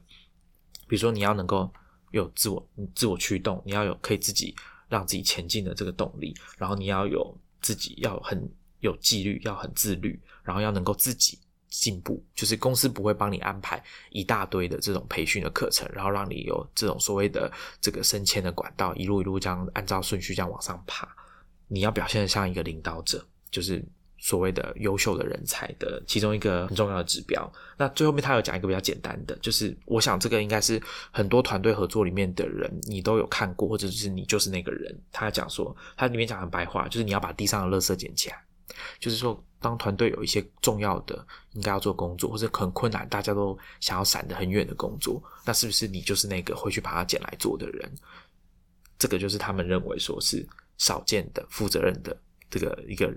S1: 比如说你要能够有自我自我驱动，你要有可以自己让自己前进的这个动力，然后你要有自己要很有纪律，要很自律，然后要能够自己。进步就是公司不会帮你安排一大堆的这种培训的课程，然后让你有这种所谓的这个升迁的管道，一路一路这样按照顺序这样往上爬。你要表现的像一个领导者，就是所谓的优秀的人才的其中一个很重要的指标。那最后面他有讲一个比较简单的，就是我想这个应该是很多团队合作里面的人你都有看过，或者是你就是那个人。他讲说，他里面讲很白话，就是你要把地上的垃圾捡起来。就是说，当团队有一些重要的应该要做工作，或者很困难，大家都想要闪得很远的工作，那是不是你就是那个会去把它捡来做的人？这个就是他们认为说是少见的负责任的这个一个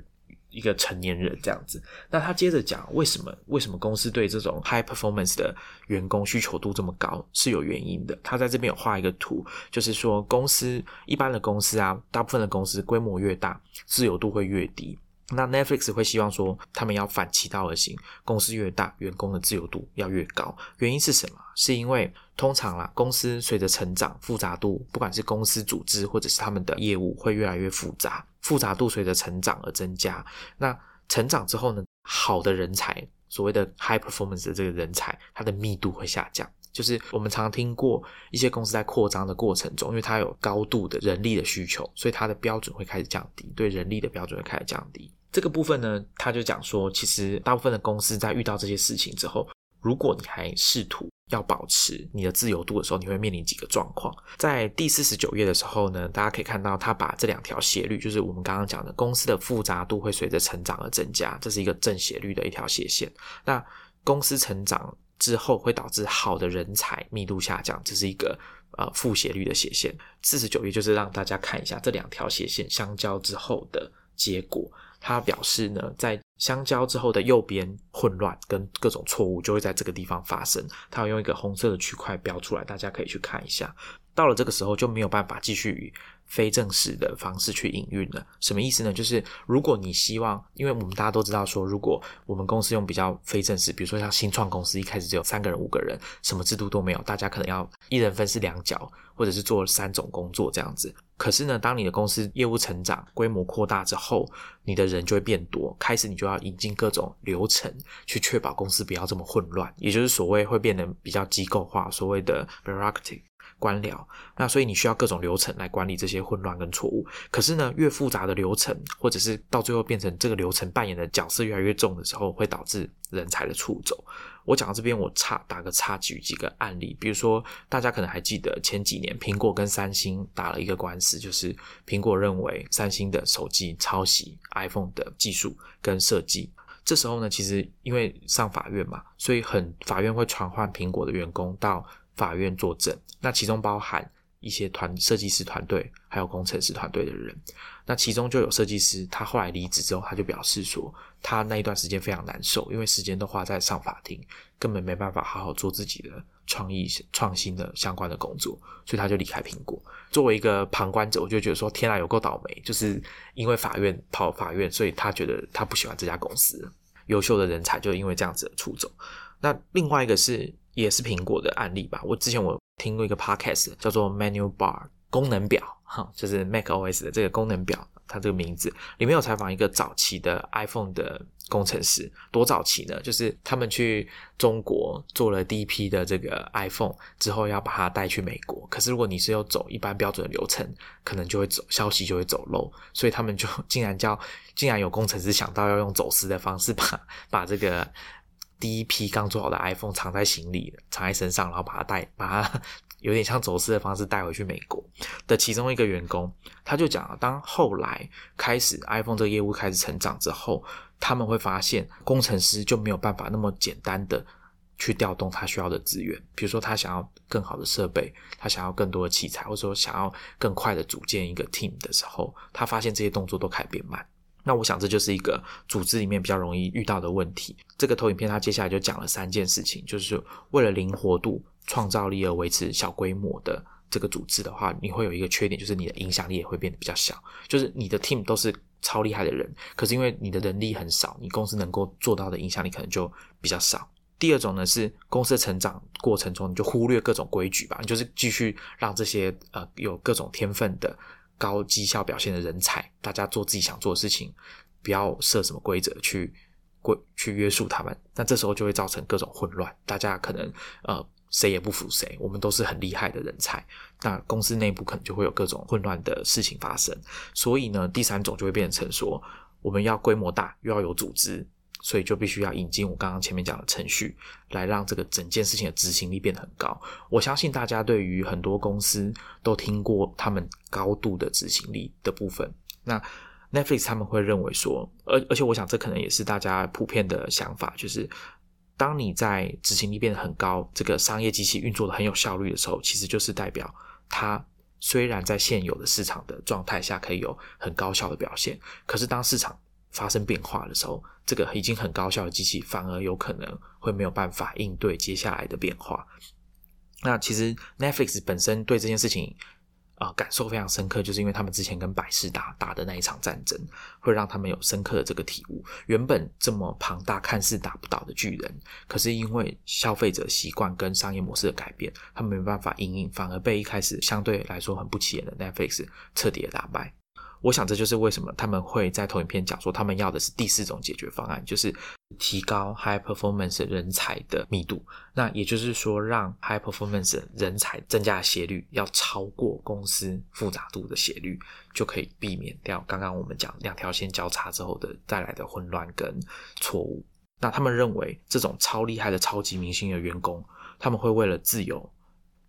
S1: 一个成年人这样子。那他接着讲，为什么为什么公司对这种 high performance 的员工需求度这么高是有原因的。他在这边有画一个图，就是说公司一般的公司啊，大部分的公司规模越大，自由度会越低。那 Netflix 会希望说，他们要反其道而行，公司越大，员工的自由度要越高。原因是什么？是因为通常啦，公司随着成长，复杂度，不管是公司组织或者是他们的业务，会越来越复杂，复杂度随着成长而增加。那成长之后呢，好的人才，所谓的 high performance 的这个人才，它的密度会下降。就是我们常听过一些公司在扩张的过程中，因为它有高度的人力的需求，所以它的标准会开始降低，对人力的标准会开始降低。这个部分呢，他就讲说，其实大部分的公司在遇到这些事情之后，如果你还试图要保持你的自由度的时候，你会面临几个状况。在第四十九页的时候呢，大家可以看到他把这两条斜率，就是我们刚刚讲的公司的复杂度会随着成长而增加，这是一个正斜率的一条斜线。那公司成长之后会导致好的人才密度下降，这是一个呃负斜率的斜线。四十九页就是让大家看一下这两条斜线相交之后的结果。他表示呢，在相交之后的右边混乱跟各种错误就会在这个地方发生。他要用一个红色的区块标出来，大家可以去看一下。到了这个时候就没有办法继续以非正式的方式去营运了。什么意思呢？就是如果你希望，因为我们大家都知道说，如果我们公司用比较非正式，比如说像新创公司，一开始只有三个人、五个人，什么制度都没有，大家可能要一人分饰两角，或者是做三种工作这样子。可是呢，当你的公司业务成长、规模扩大之后，你的人就会变多，开始你就要引进各种流程，去确保公司不要这么混乱，也就是所谓会变得比较机构化，所谓的 bureaucratic 官僚。那所以你需要各种流程来管理这些混乱跟错误。可是呢，越复杂的流程，或者是到最后变成这个流程扮演的角色越来越重的时候，会导致人才的出走。我讲到这边，我插打个插，举几个案例。比如说，大家可能还记得前几年苹果跟三星打了一个官司，就是苹果认为三星的手机抄袭 iPhone 的技术跟设计。这时候呢，其实因为上法院嘛，所以很法院会传唤苹果的员工到法院作证。那其中包含一些团设计师团队，还有工程师团队的人。那其中就有设计师，他后来离职之后，他就表示说。他那一段时间非常难受，因为时间都花在上法庭，根本没办法好好做自己的创意创新的相关的工作，所以他就离开苹果。作为一个旁观者，我就觉得说：天啊，有够倒霉！就是因为法院跑法院，所以他觉得他不喜欢这家公司，优秀的人才就因为这样子的出走。那另外一个是也是苹果的案例吧？我之前我听过一个 podcast 叫做 Menu Bar 功能表，哈，就是 Mac OS 的这个功能表。它这个名字里面有采访一个早期的 iPhone 的工程师，多早期呢？就是他们去中国做了第一批的这个 iPhone 之后，要把它带去美国。可是如果你是要走一般标准的流程，可能就会走消息就会走漏，所以他们就 竟然叫，竟然有工程师想到要用走私的方式，把把这个第一批刚做好的 iPhone 藏在行李，藏在身上，然后把它带把它。有点像走私的方式带回去美国的其中一个员工，他就讲，当后来开始 iPhone 这个业务开始成长之后，他们会发现工程师就没有办法那么简单的去调动他需要的资源，比如说他想要更好的设备，他想要更多的器材，或者说想要更快的组建一个 team 的时候，他发现这些动作都开始变慢。那我想这就是一个组织里面比较容易遇到的问题。这个投影片他接下来就讲了三件事情，就是为了灵活度。创造力而维持小规模的这个组织的话，你会有一个缺点，就是你的影响力也会变得比较小。就是你的 team 都是超厉害的人，可是因为你的人力很少，你公司能够做到的影响力可能就比较少。第二种呢是公司的成长过程中，你就忽略各种规矩吧，你就是继续让这些呃有各种天分的高绩效表现的人才，大家做自己想做的事情，不要设什么规则去规去约束他们。那这时候就会造成各种混乱，大家可能呃。谁也不服谁，我们都是很厉害的人才。那公司内部可能就会有各种混乱的事情发生。所以呢，第三种就会变成说，我们要规模大，又要有组织，所以就必须要引进我刚刚前面讲的程序，来让这个整件事情的执行力变得很高。我相信大家对于很多公司都听过他们高度的执行力的部分。那 Netflix 他们会认为说，而而且我想这可能也是大家普遍的想法，就是。当你在执行力变得很高，这个商业机器运作的很有效率的时候，其实就是代表它虽然在现有的市场的状态下可以有很高效的表现，可是当市场发生变化的时候，这个已经很高效的机器反而有可能会没有办法应对接下来的变化。那其实 Netflix 本身对这件事情啊、感受非常深刻，就是因为他们之前跟百事打打的那一场战争，会让他们有深刻的这个体悟。原本这么庞大、看似打不倒的巨人，可是因为消费者习惯跟商业模式的改变，他们没办法应应，反而被一开始相对来说很不起眼的 Netflix 彻底的打败。我想这就是为什么他们会在投影片讲说，他们要的是第四种解决方案，就是提高 high performance 人才的密度。那也就是说，让 high performance 人才增加的斜率要超过公司复杂度的斜率，就可以避免掉刚刚我们讲两条线交叉之后的带来的混乱跟错误。那他们认为，这种超厉害的超级明星的员工，他们会为了自由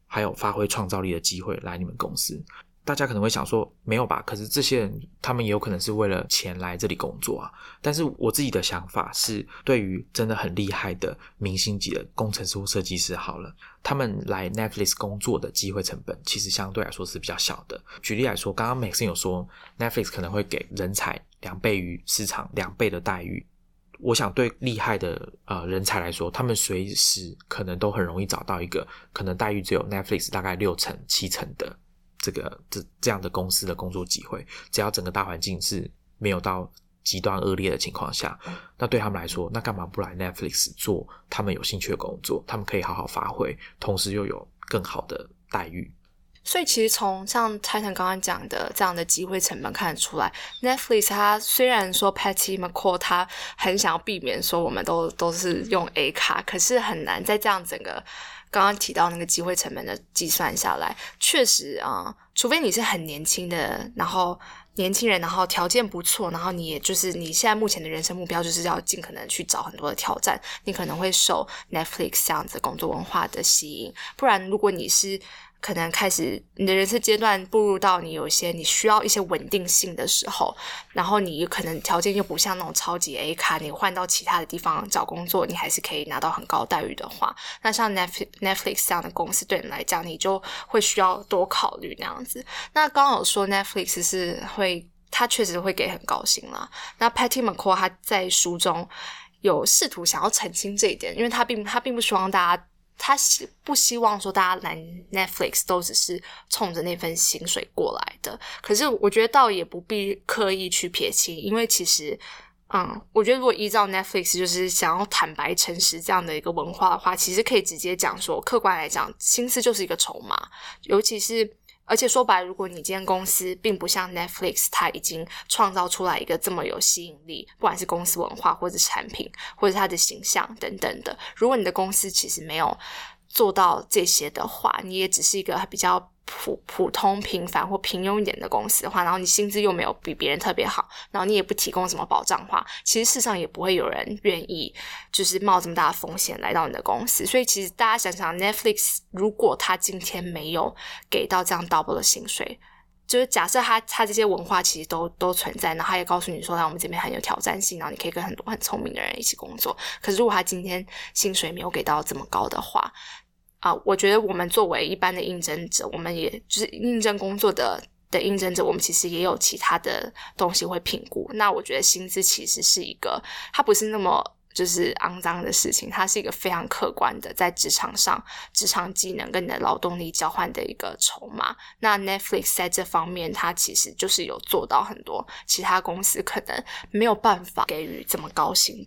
S1: 还有发挥创造力的机会来你们公司。大家可能会想说，没有吧？可是这些人他们也有可能是为了钱来这里工作啊。但是我自己的想法是，对于真的很厉害的明星级的工程师或设计师，好了，他们来 Netflix 工作的机会成本其实相对来说是比较小的。举例来说，刚刚 Maxine 有说 Netflix 可能会给人才两倍于市场两倍的待遇。我想对厉害的呃人才来说，他们随时可能都很容易找到一个可能待遇只有 Netflix 大概六成七成的。这个这这样的公司的工作机会，只要整个大环境是没有到极端恶劣的情况下，那对他们来说，那干嘛不来 Netflix 做他们有兴趣的工作？他们可以好好发挥，同时又有更好的待遇。
S2: 所以其实从像 Titan 刚刚讲的这样的机会成本看得出来，Netflix 它虽然说 Patty McCall 他很想要避免说我们都都是用 A 卡，可是很难在这样整个。刚刚提到那个机会成本的计算下来，确实啊，除非你是很年轻的，然后年轻人，然后条件不错，然后你也就是你现在目前的人生目标就是要尽可能去找很多的挑战，你可能会受 Netflix 这样子工作文化的吸引。不然，如果你是可能开始你的人生阶段步入到你有一些你需要一些稳定性的时候，然后你可能条件又不像那种超级 A 卡，你换到其他的地方找工作，你还是可以拿到很高待遇的话，那像 Netflix Netflix 这样的公司对你来讲，你就会需要多考虑那样子。那刚刚有说 Netflix 是会，他确实会给很高薪啦。那 Patty McCall 他在书中有试图想要澄清这一点，因为他并他并不希望大家。他是不希望说大家来 Netflix 都只是冲着那份薪水过来的，可是我觉得倒也不必刻意去撇清，因为其实，嗯，我觉得如果依照 Netflix 就是想要坦白诚实这样的一个文化的话，其实可以直接讲说，客观来讲，薪资就是一个筹码，尤其是。而且说白，如果你今天公司并不像 Netflix，它已经创造出来一个这么有吸引力，不管是公司文化或者产品，或者它的形象等等的，如果你的公司其实没有做到这些的话，你也只是一个比较。普普通平凡或平庸一点的公司的话，然后你薪资又没有比别人特别好，然后你也不提供什么保障的话，其实世上也不会有人愿意就是冒这么大的风险来到你的公司。所以其实大家想想，Netflix 如果他今天没有给到这样 double 的薪水，就是假设他他这些文化其实都都存在，然后他也告诉你说，在我们这边很有挑战性，然后你可以跟很多很聪明的人一起工作。可是如果他今天薪水没有给到这么高的话，啊，我觉得我们作为一般的应征者，我们也就是应征工作的的应征者，我们其实也有其他的东西会评估。那我觉得薪资其实是一个，它不是那么就是肮脏的事情，它是一个非常客观的，在职场上职场技能跟你的劳动力交换的一个筹码。那 Netflix 在这方面，它其实就是有做到很多其他公司可能没有办法给予这么高薪。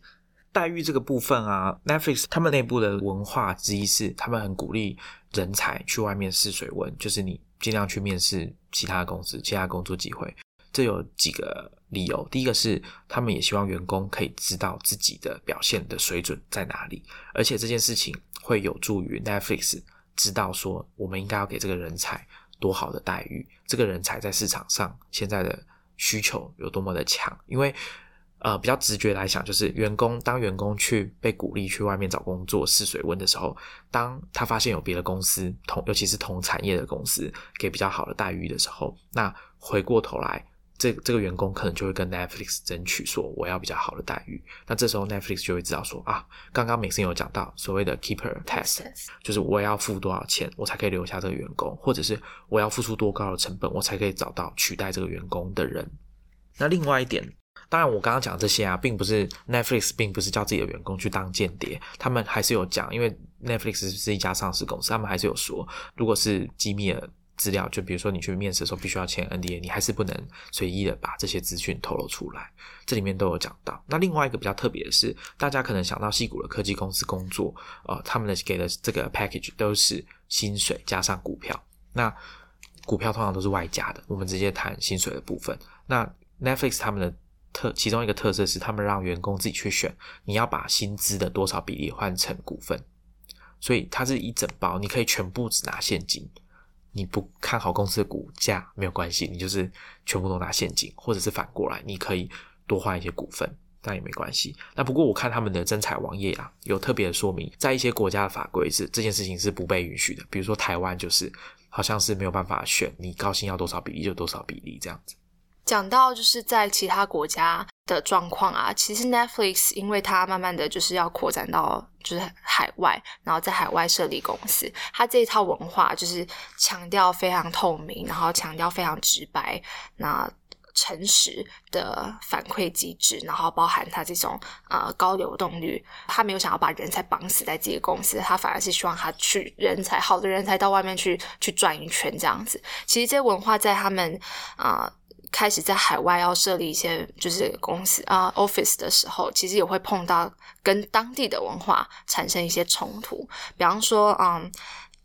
S1: 待遇这个部分啊，Netflix 他们内部的文化之一是，他们很鼓励人才去外面试水温，就是你尽量去面试其他公司、其他工作机会。这有几个理由，第一个是他们也希望员工可以知道自己的表现的水准在哪里，而且这件事情会有助于 Netflix 知道说，我们应该要给这个人才多好的待遇，这个人才在市场上现在的需求有多么的强，因为。呃，比较直觉来想，就是员工当员工去被鼓励去外面找工作试水温的时候，当他发现有别的公司同，尤其是同产业的公司给比较好的待遇的时候，那回过头来，这这个员工可能就会跟 Netflix 争取说我要比较好的待遇。那这时候 Netflix 就会知道说啊，刚刚美森有讲到所谓的 keeper test，就是我要付多少钱我才可以留下这个员工，或者是我要付出多高的成本我才可以找到取代这个员工的人。那另外一点。当然，我刚刚讲这些啊，并不是 Netflix，并不是叫自己的员工去当间谍，他们还是有讲，因为 Netflix 是一家上市公司，他们还是有说，如果是机密的资料，就比如说你去面试的时候必须要签 NDA，你还是不能随意的把这些资讯透露出来。这里面都有讲到。那另外一个比较特别的是，大家可能想到戏谷的科技公司工作，呃，他们的给的这个 package 都是薪水加上股票。那股票通常都是外加的，我们直接谈薪水的部分。那 Netflix 他们的特其中一个特色是，他们让员工自己去选，你要把薪资的多少比例换成股份，所以它是一整包，你可以全部只拿现金。你不看好公司的股价没有关系，你就是全部都拿现金，或者是反过来，你可以多换一些股份，但也没关系。那不过我看他们的征彩网页啊，有特别的说明，在一些国家的法规是这件事情是不被允许的，比如说台湾就是好像是没有办法选，你高薪要多少比例就多少比例这样子。
S2: 讲到就是在其他国家的状况啊，其实 Netflix 因为它慢慢的就是要扩展到就是海外，然后在海外设立公司，它这一套文化就是强调非常透明，然后强调非常直白，那诚实的反馈机制，然后包含它这种呃高流动率，他没有想要把人才绑死在自己的公司，他反而是希望他去人才好的人才到外面去去转一圈这样子。其实这些文化在他们啊。开始在海外要设立一些就是公司啊 office 的时候，其实也会碰到跟当地的文化产生一些冲突。比方说，嗯，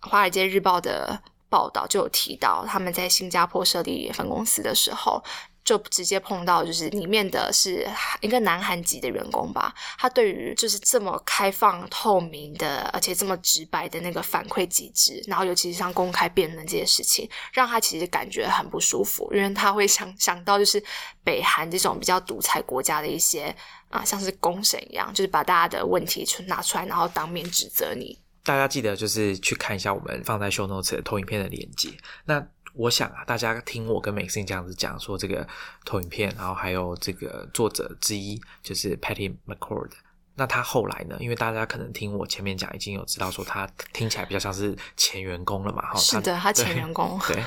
S2: 《华尔街日报》的报道就有提到，他们在新加坡设立分公司的时候。就直接碰到，就是里面的是一个南韩籍的员工吧。他对于就是这么开放透明的，而且这么直白的那个反馈机制，然后尤其是像公开辩论这些事情，让他其实感觉很不舒服，因为他会想想到就是北韩这种比较独裁国家的一些啊，像是公审一样，就是把大家的问题拿出来，然后当面指责你。
S1: 大家记得就是去看一下我们放在 show notes 的投影片的链接。那我想啊，大家听我跟 Maxine 这样子讲说这个投影片，然后还有这个作者之一就是 Patty McCord。那他后来呢？因为大家可能听我前面讲，已经有知道说他听起来比较像是前员工了嘛，哈。
S2: 是的，他前员工。
S1: 对，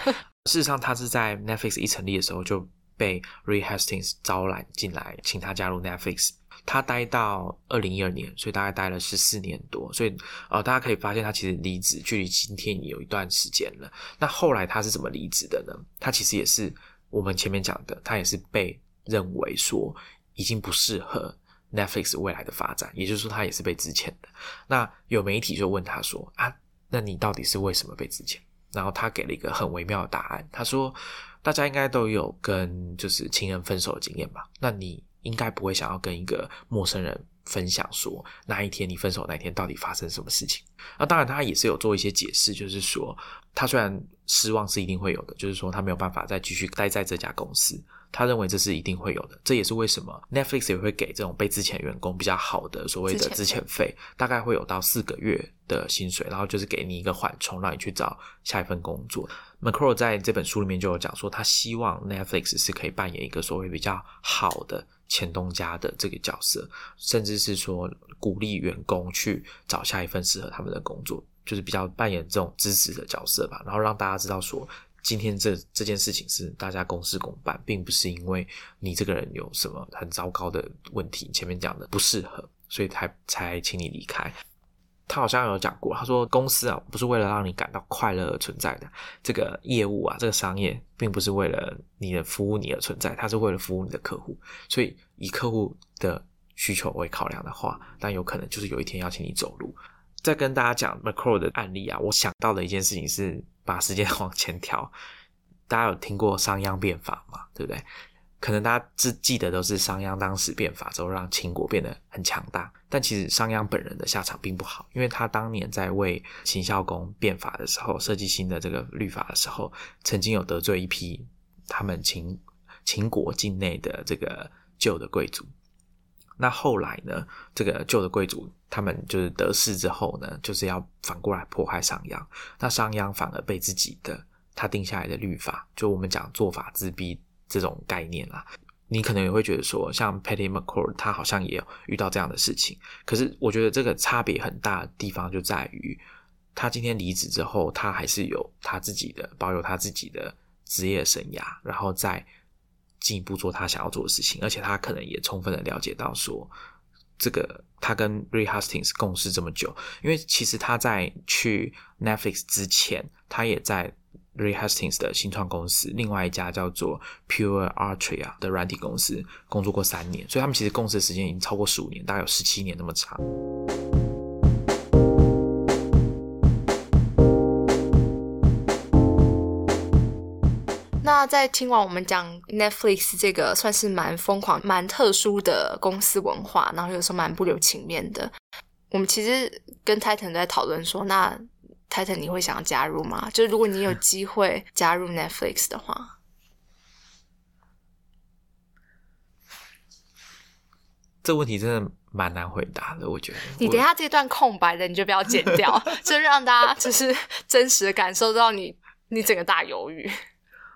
S1: 事实上他是在 Netflix 一成立的时候就被 Reed Hastings 招揽进来，请他加入 Netflix。他待到二零一二年，所以大概待了十四年多，所以呃，大家可以发现他其实离职距离今天也有一段时间了。那后来他是怎么离职的呢？他其实也是我们前面讲的，他也是被认为说已经不适合 Netflix 未来的发展，也就是说他也是被之前的。那有媒体就问他说啊，那你到底是为什么被之前？然后他给了一个很微妙的答案，他说大家应该都有跟就是情人分手的经验吧？那你？应该不会想要跟一个陌生人分享说那一天你分手那天到底发生什么事情。那当然他也是有做一些解释，就是说他虽然失望是一定会有的，就是说他没有办法再继续待在这家公司，他认为这是一定会有的。这也是为什么 Netflix 也会给这种被之前员工比较好的所谓的资遣费，大概会有到四个月的薪水，然后就是给你一个缓冲，让你去找下一份工作。McCrow 在这本书里面就有讲说，他希望 Netflix 是可以扮演一个所谓比较好的。前东家的这个角色，甚至是说鼓励员工去找下一份适合他们的工作，就是比较扮演这种支持的角色吧。然后让大家知道说，今天这这件事情是大家公事公办，并不是因为你这个人有什么很糟糕的问题，前面讲的不适合，所以才才请你离开。他好像有讲过，他说公司啊不是为了让你感到快乐而存在的，这个业务啊，这个商业并不是为了你的服务你而存在，它是为了服务你的客户。所以以客户的需求为考量的话，但有可能就是有一天要请你走路。再跟大家讲 m c c r o 的案例啊，我想到的一件事情是把时间 往前调。大家有听过商鞅变法吗？对不对？可能大家只记得都是商鞅当时变法之后让秦国变得很强大，但其实商鞅本人的下场并不好，因为他当年在为秦孝公变法的时候，设计新的这个律法的时候，曾经有得罪一批他们秦秦国境内的这个旧的贵族。那后来呢，这个旧的贵族他们就是得势之后呢，就是要反过来迫害商鞅，那商鞅反而被自己的他定下来的律法，就我们讲做法自逼。这种概念啦，你可能也会觉得说，像 Patty McCord 他好像也有遇到这样的事情。可是我觉得这个差别很大的地方就在于，他今天离职之后，他还是有他自己的保有他自己的职业生涯，然后在进一步做他想要做的事情，而且他可能也充分的了解到说，这个他跟 Ray Hastings 共事这么久，因为其实他在去 Netflix 之前，他也在 Ray Hastings 的新创公司，另外一家叫做 Pure Artria 的软体公司工作过三年，所以他们其实共事的时间已经超过十五年，大概有十七年那么长。
S2: 那在听完我们讲 Netflix 这个算是蛮疯狂、蛮特殊的公司文化，然后有时候蛮不留情面的，我们其实跟 Titan 在讨论说，那 Titan 你会想要加入吗？就是如果你有机会加入 Netflix 的话，
S1: 这问题真的蛮难回答的，我觉得。
S2: 你等一下这段空白的你就不要剪掉，就让大家就是真实的感受到你你整个大犹豫。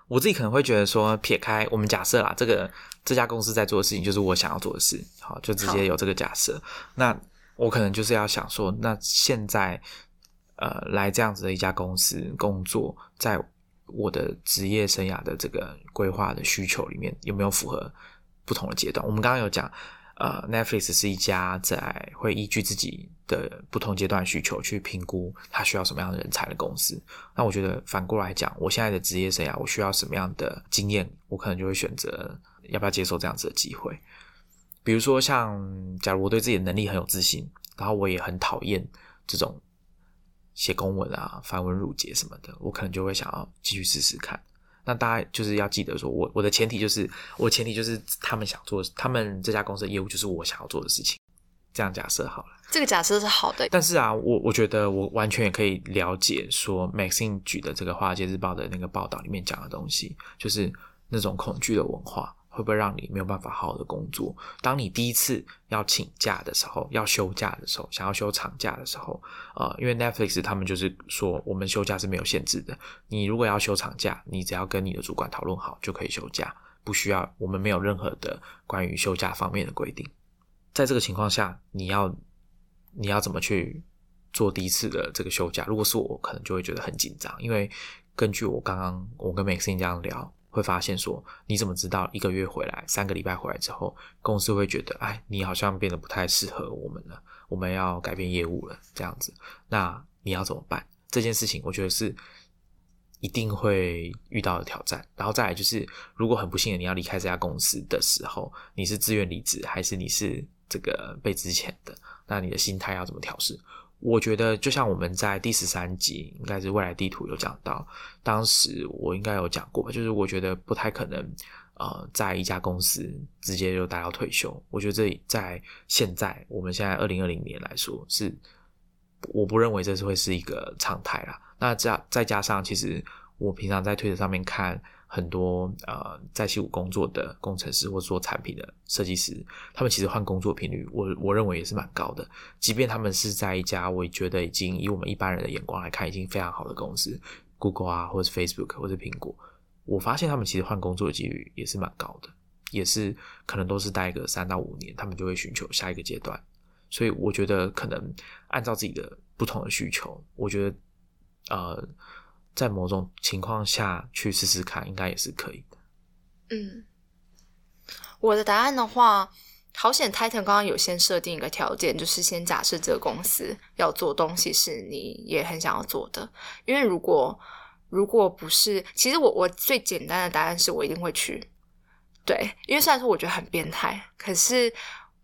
S1: 我自己可能会觉得说，撇开我们假设啦，这个这家公司在做的事情就是我想要做的事，好，就直接有这个假设。那我可能就是要想说，那现在呃来这样子的一家公司工作，在我的职业生涯的这个规划的需求里面，有没有符合不同的阶段？我们刚刚有讲。呃，Netflix 是一家在会依据自己的不同阶段需求去评估他需要什么样的人才的公司。那我觉得反过来讲，我现在的职业生涯，我需要什么样的经验，我可能就会选择要不要接受这样子的机会。比如说，像假如我对自己的能力很有自信，然后我也很讨厌这种写公文啊、繁文缛节什么的，我可能就会想要继续试试看。那大家就是要记得说，我我的前提就是，我前提就是他们想做，他们这家公司的业务就是我想要做的事情，这样假设好了。
S2: 这个假设是好的，
S1: 但是啊，我我觉得我完全也可以了解说，Maxine 举的这个《华尔街日报》的那个报道里面讲的东西，就是那种恐惧的文化。会不会让你没有办法好好的工作？当你第一次要请假的时候，要休假的时候，想要休长假的时候，呃，因为 Netflix 他们就是说，我们休假是没有限制的。你如果要休长假，你只要跟你的主管讨论好就可以休假，不需要我们没有任何的关于休假方面的规定。在这个情况下，你要你要怎么去做第一次的这个休假？如果是我，可能就会觉得很紧张，因为根据我刚刚我跟 Maxine 这样聊。会发现说，你怎么知道一个月回来、三个礼拜回来之后，公司会觉得，哎，你好像变得不太适合我们了，我们要改变业务了，这样子，那你要怎么办？这件事情，我觉得是一定会遇到的挑战。然后再来就是，如果很不幸的你要离开这家公司的时候，你是自愿离职，还是你是这个被之前的？那你的心态要怎么调试？我觉得就像我们在第十三集，应该是未来地图有讲到，当时我应该有讲过吧，就是我觉得不太可能，呃，在一家公司直接就达到退休。我觉得这在现在我们现在二零二零年来说，是我不认为这是会是一个常态啦。那加再加上，其实我平常在推特上面看。很多呃，在西武工作的工程师或做产品的设计师，他们其实换工作频率，我我认为也是蛮高的。即便他们是在一家我觉得已经以我们一般人的眼光来看，已经非常好的公司，Google 啊，或者是 Facebook 或者苹果，我发现他们其实换工作的几率也是蛮高的，也是可能都是待个三到五年，他们就会寻求下一个阶段。所以我觉得可能按照自己的不同的需求，我觉得呃。在某种情况下去试试看，应该也是可以的。
S2: 嗯，我的答案的话，好险，Titan 刚刚有先设定一个条件，就是先假设这个公司要做东西是你也很想要做的。因为如果如果不是，其实我我最简单的答案是我一定会去。对，因为虽然说我觉得很变态，可是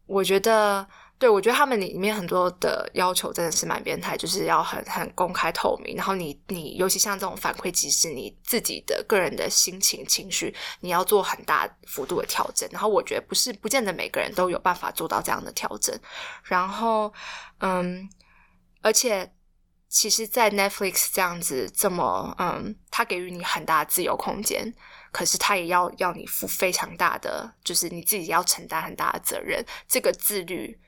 S2: 我觉得。对，我觉得他们里面很多的要求真的是蛮变态，就是要很很公开透明。然后你你尤其像这种反馈机制，你自己的个人的心情情绪，你要做很大幅度的调整。然后我觉得不是不见得每个人都有办法做到这样的调整。然后嗯，而且其实，在 Netflix 这样子这么嗯，他给予你很大自由空间，可是他也要要你负非常大的，就是你自己要承担很大的责任。这个自律。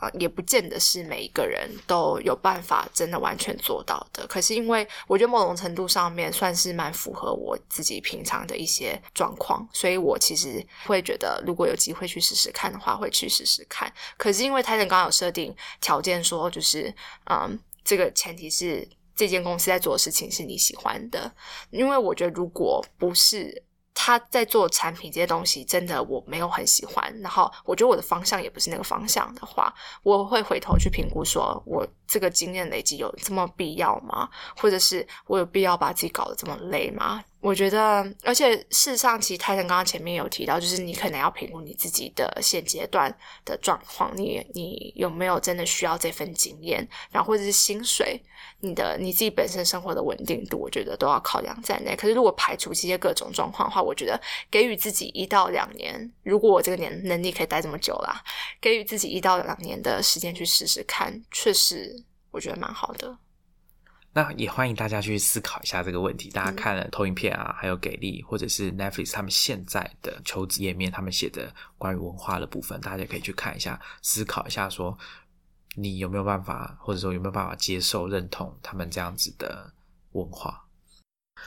S2: 啊，也不见得是每一个人都有办法真的完全做到的。可是，因为我觉得某种程度上面算是蛮符合我自己平常的一些状况，所以我其实会觉得，如果有机会去试试看的话，会去试试看。可是，因为泰森刚刚有设定条件，说就是嗯，这个前提是这间公司在做的事情是你喜欢的。因为我觉得，如果不是他在做产品这些东西，真的我没有很喜欢，然后我觉得我的方向也不是那个方向的话，我会回头去评估，说我这个经验累积有这么必要吗？或者是我有必要把自己搞得这么累吗？我觉得，而且事实上，其实泰森刚刚前面有提到，就是你可能要评估你自己的现阶段的状况，你你有没有真的需要这份经验，然后或者是薪水，你的你自己本身生活的稳定度，我觉得都要考量在内。可是如果排除这些各种状况的话，我觉得给予自己一到两年，如果我这个年能力可以待这么久啦，给予自己一到两年的时间去试试看，确实我觉得蛮好的。
S1: 那也欢迎大家去思考一下这个问题。大家看了投影片啊，还有给力，或者是 Netflix 他们现在的求职页面，他们写的关于文化的部分，大家可以去看一下，思考一下，说你有没有办法，或者说有没有办法接受、认同他们这样子的文化。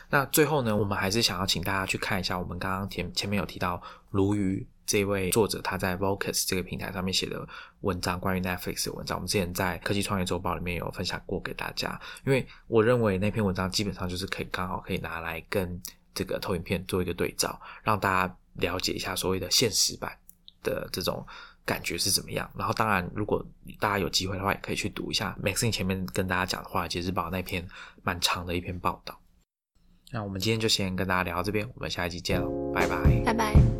S1: 那最后呢，我们还是想要请大家去看一下我们刚刚前前面有提到鲈鱼。这位作者他在 Vocus 这个平台上面写的文章，关于 Netflix 的文章，我们之前在科技创业周报里面有分享过给大家。因为我认为那篇文章基本上就是可以刚好可以拿来跟这个投影片做一个对照，让大家了解一下所谓的现实版的这种感觉是怎么样。然后，当然如果大家有机会的话，也可以去读一下 Maxine 前面跟大家讲的话，其实报那篇蛮长的一篇报道。那我们今天就先跟大家聊到这边，我们下一集见喽，拜拜，
S2: 拜拜。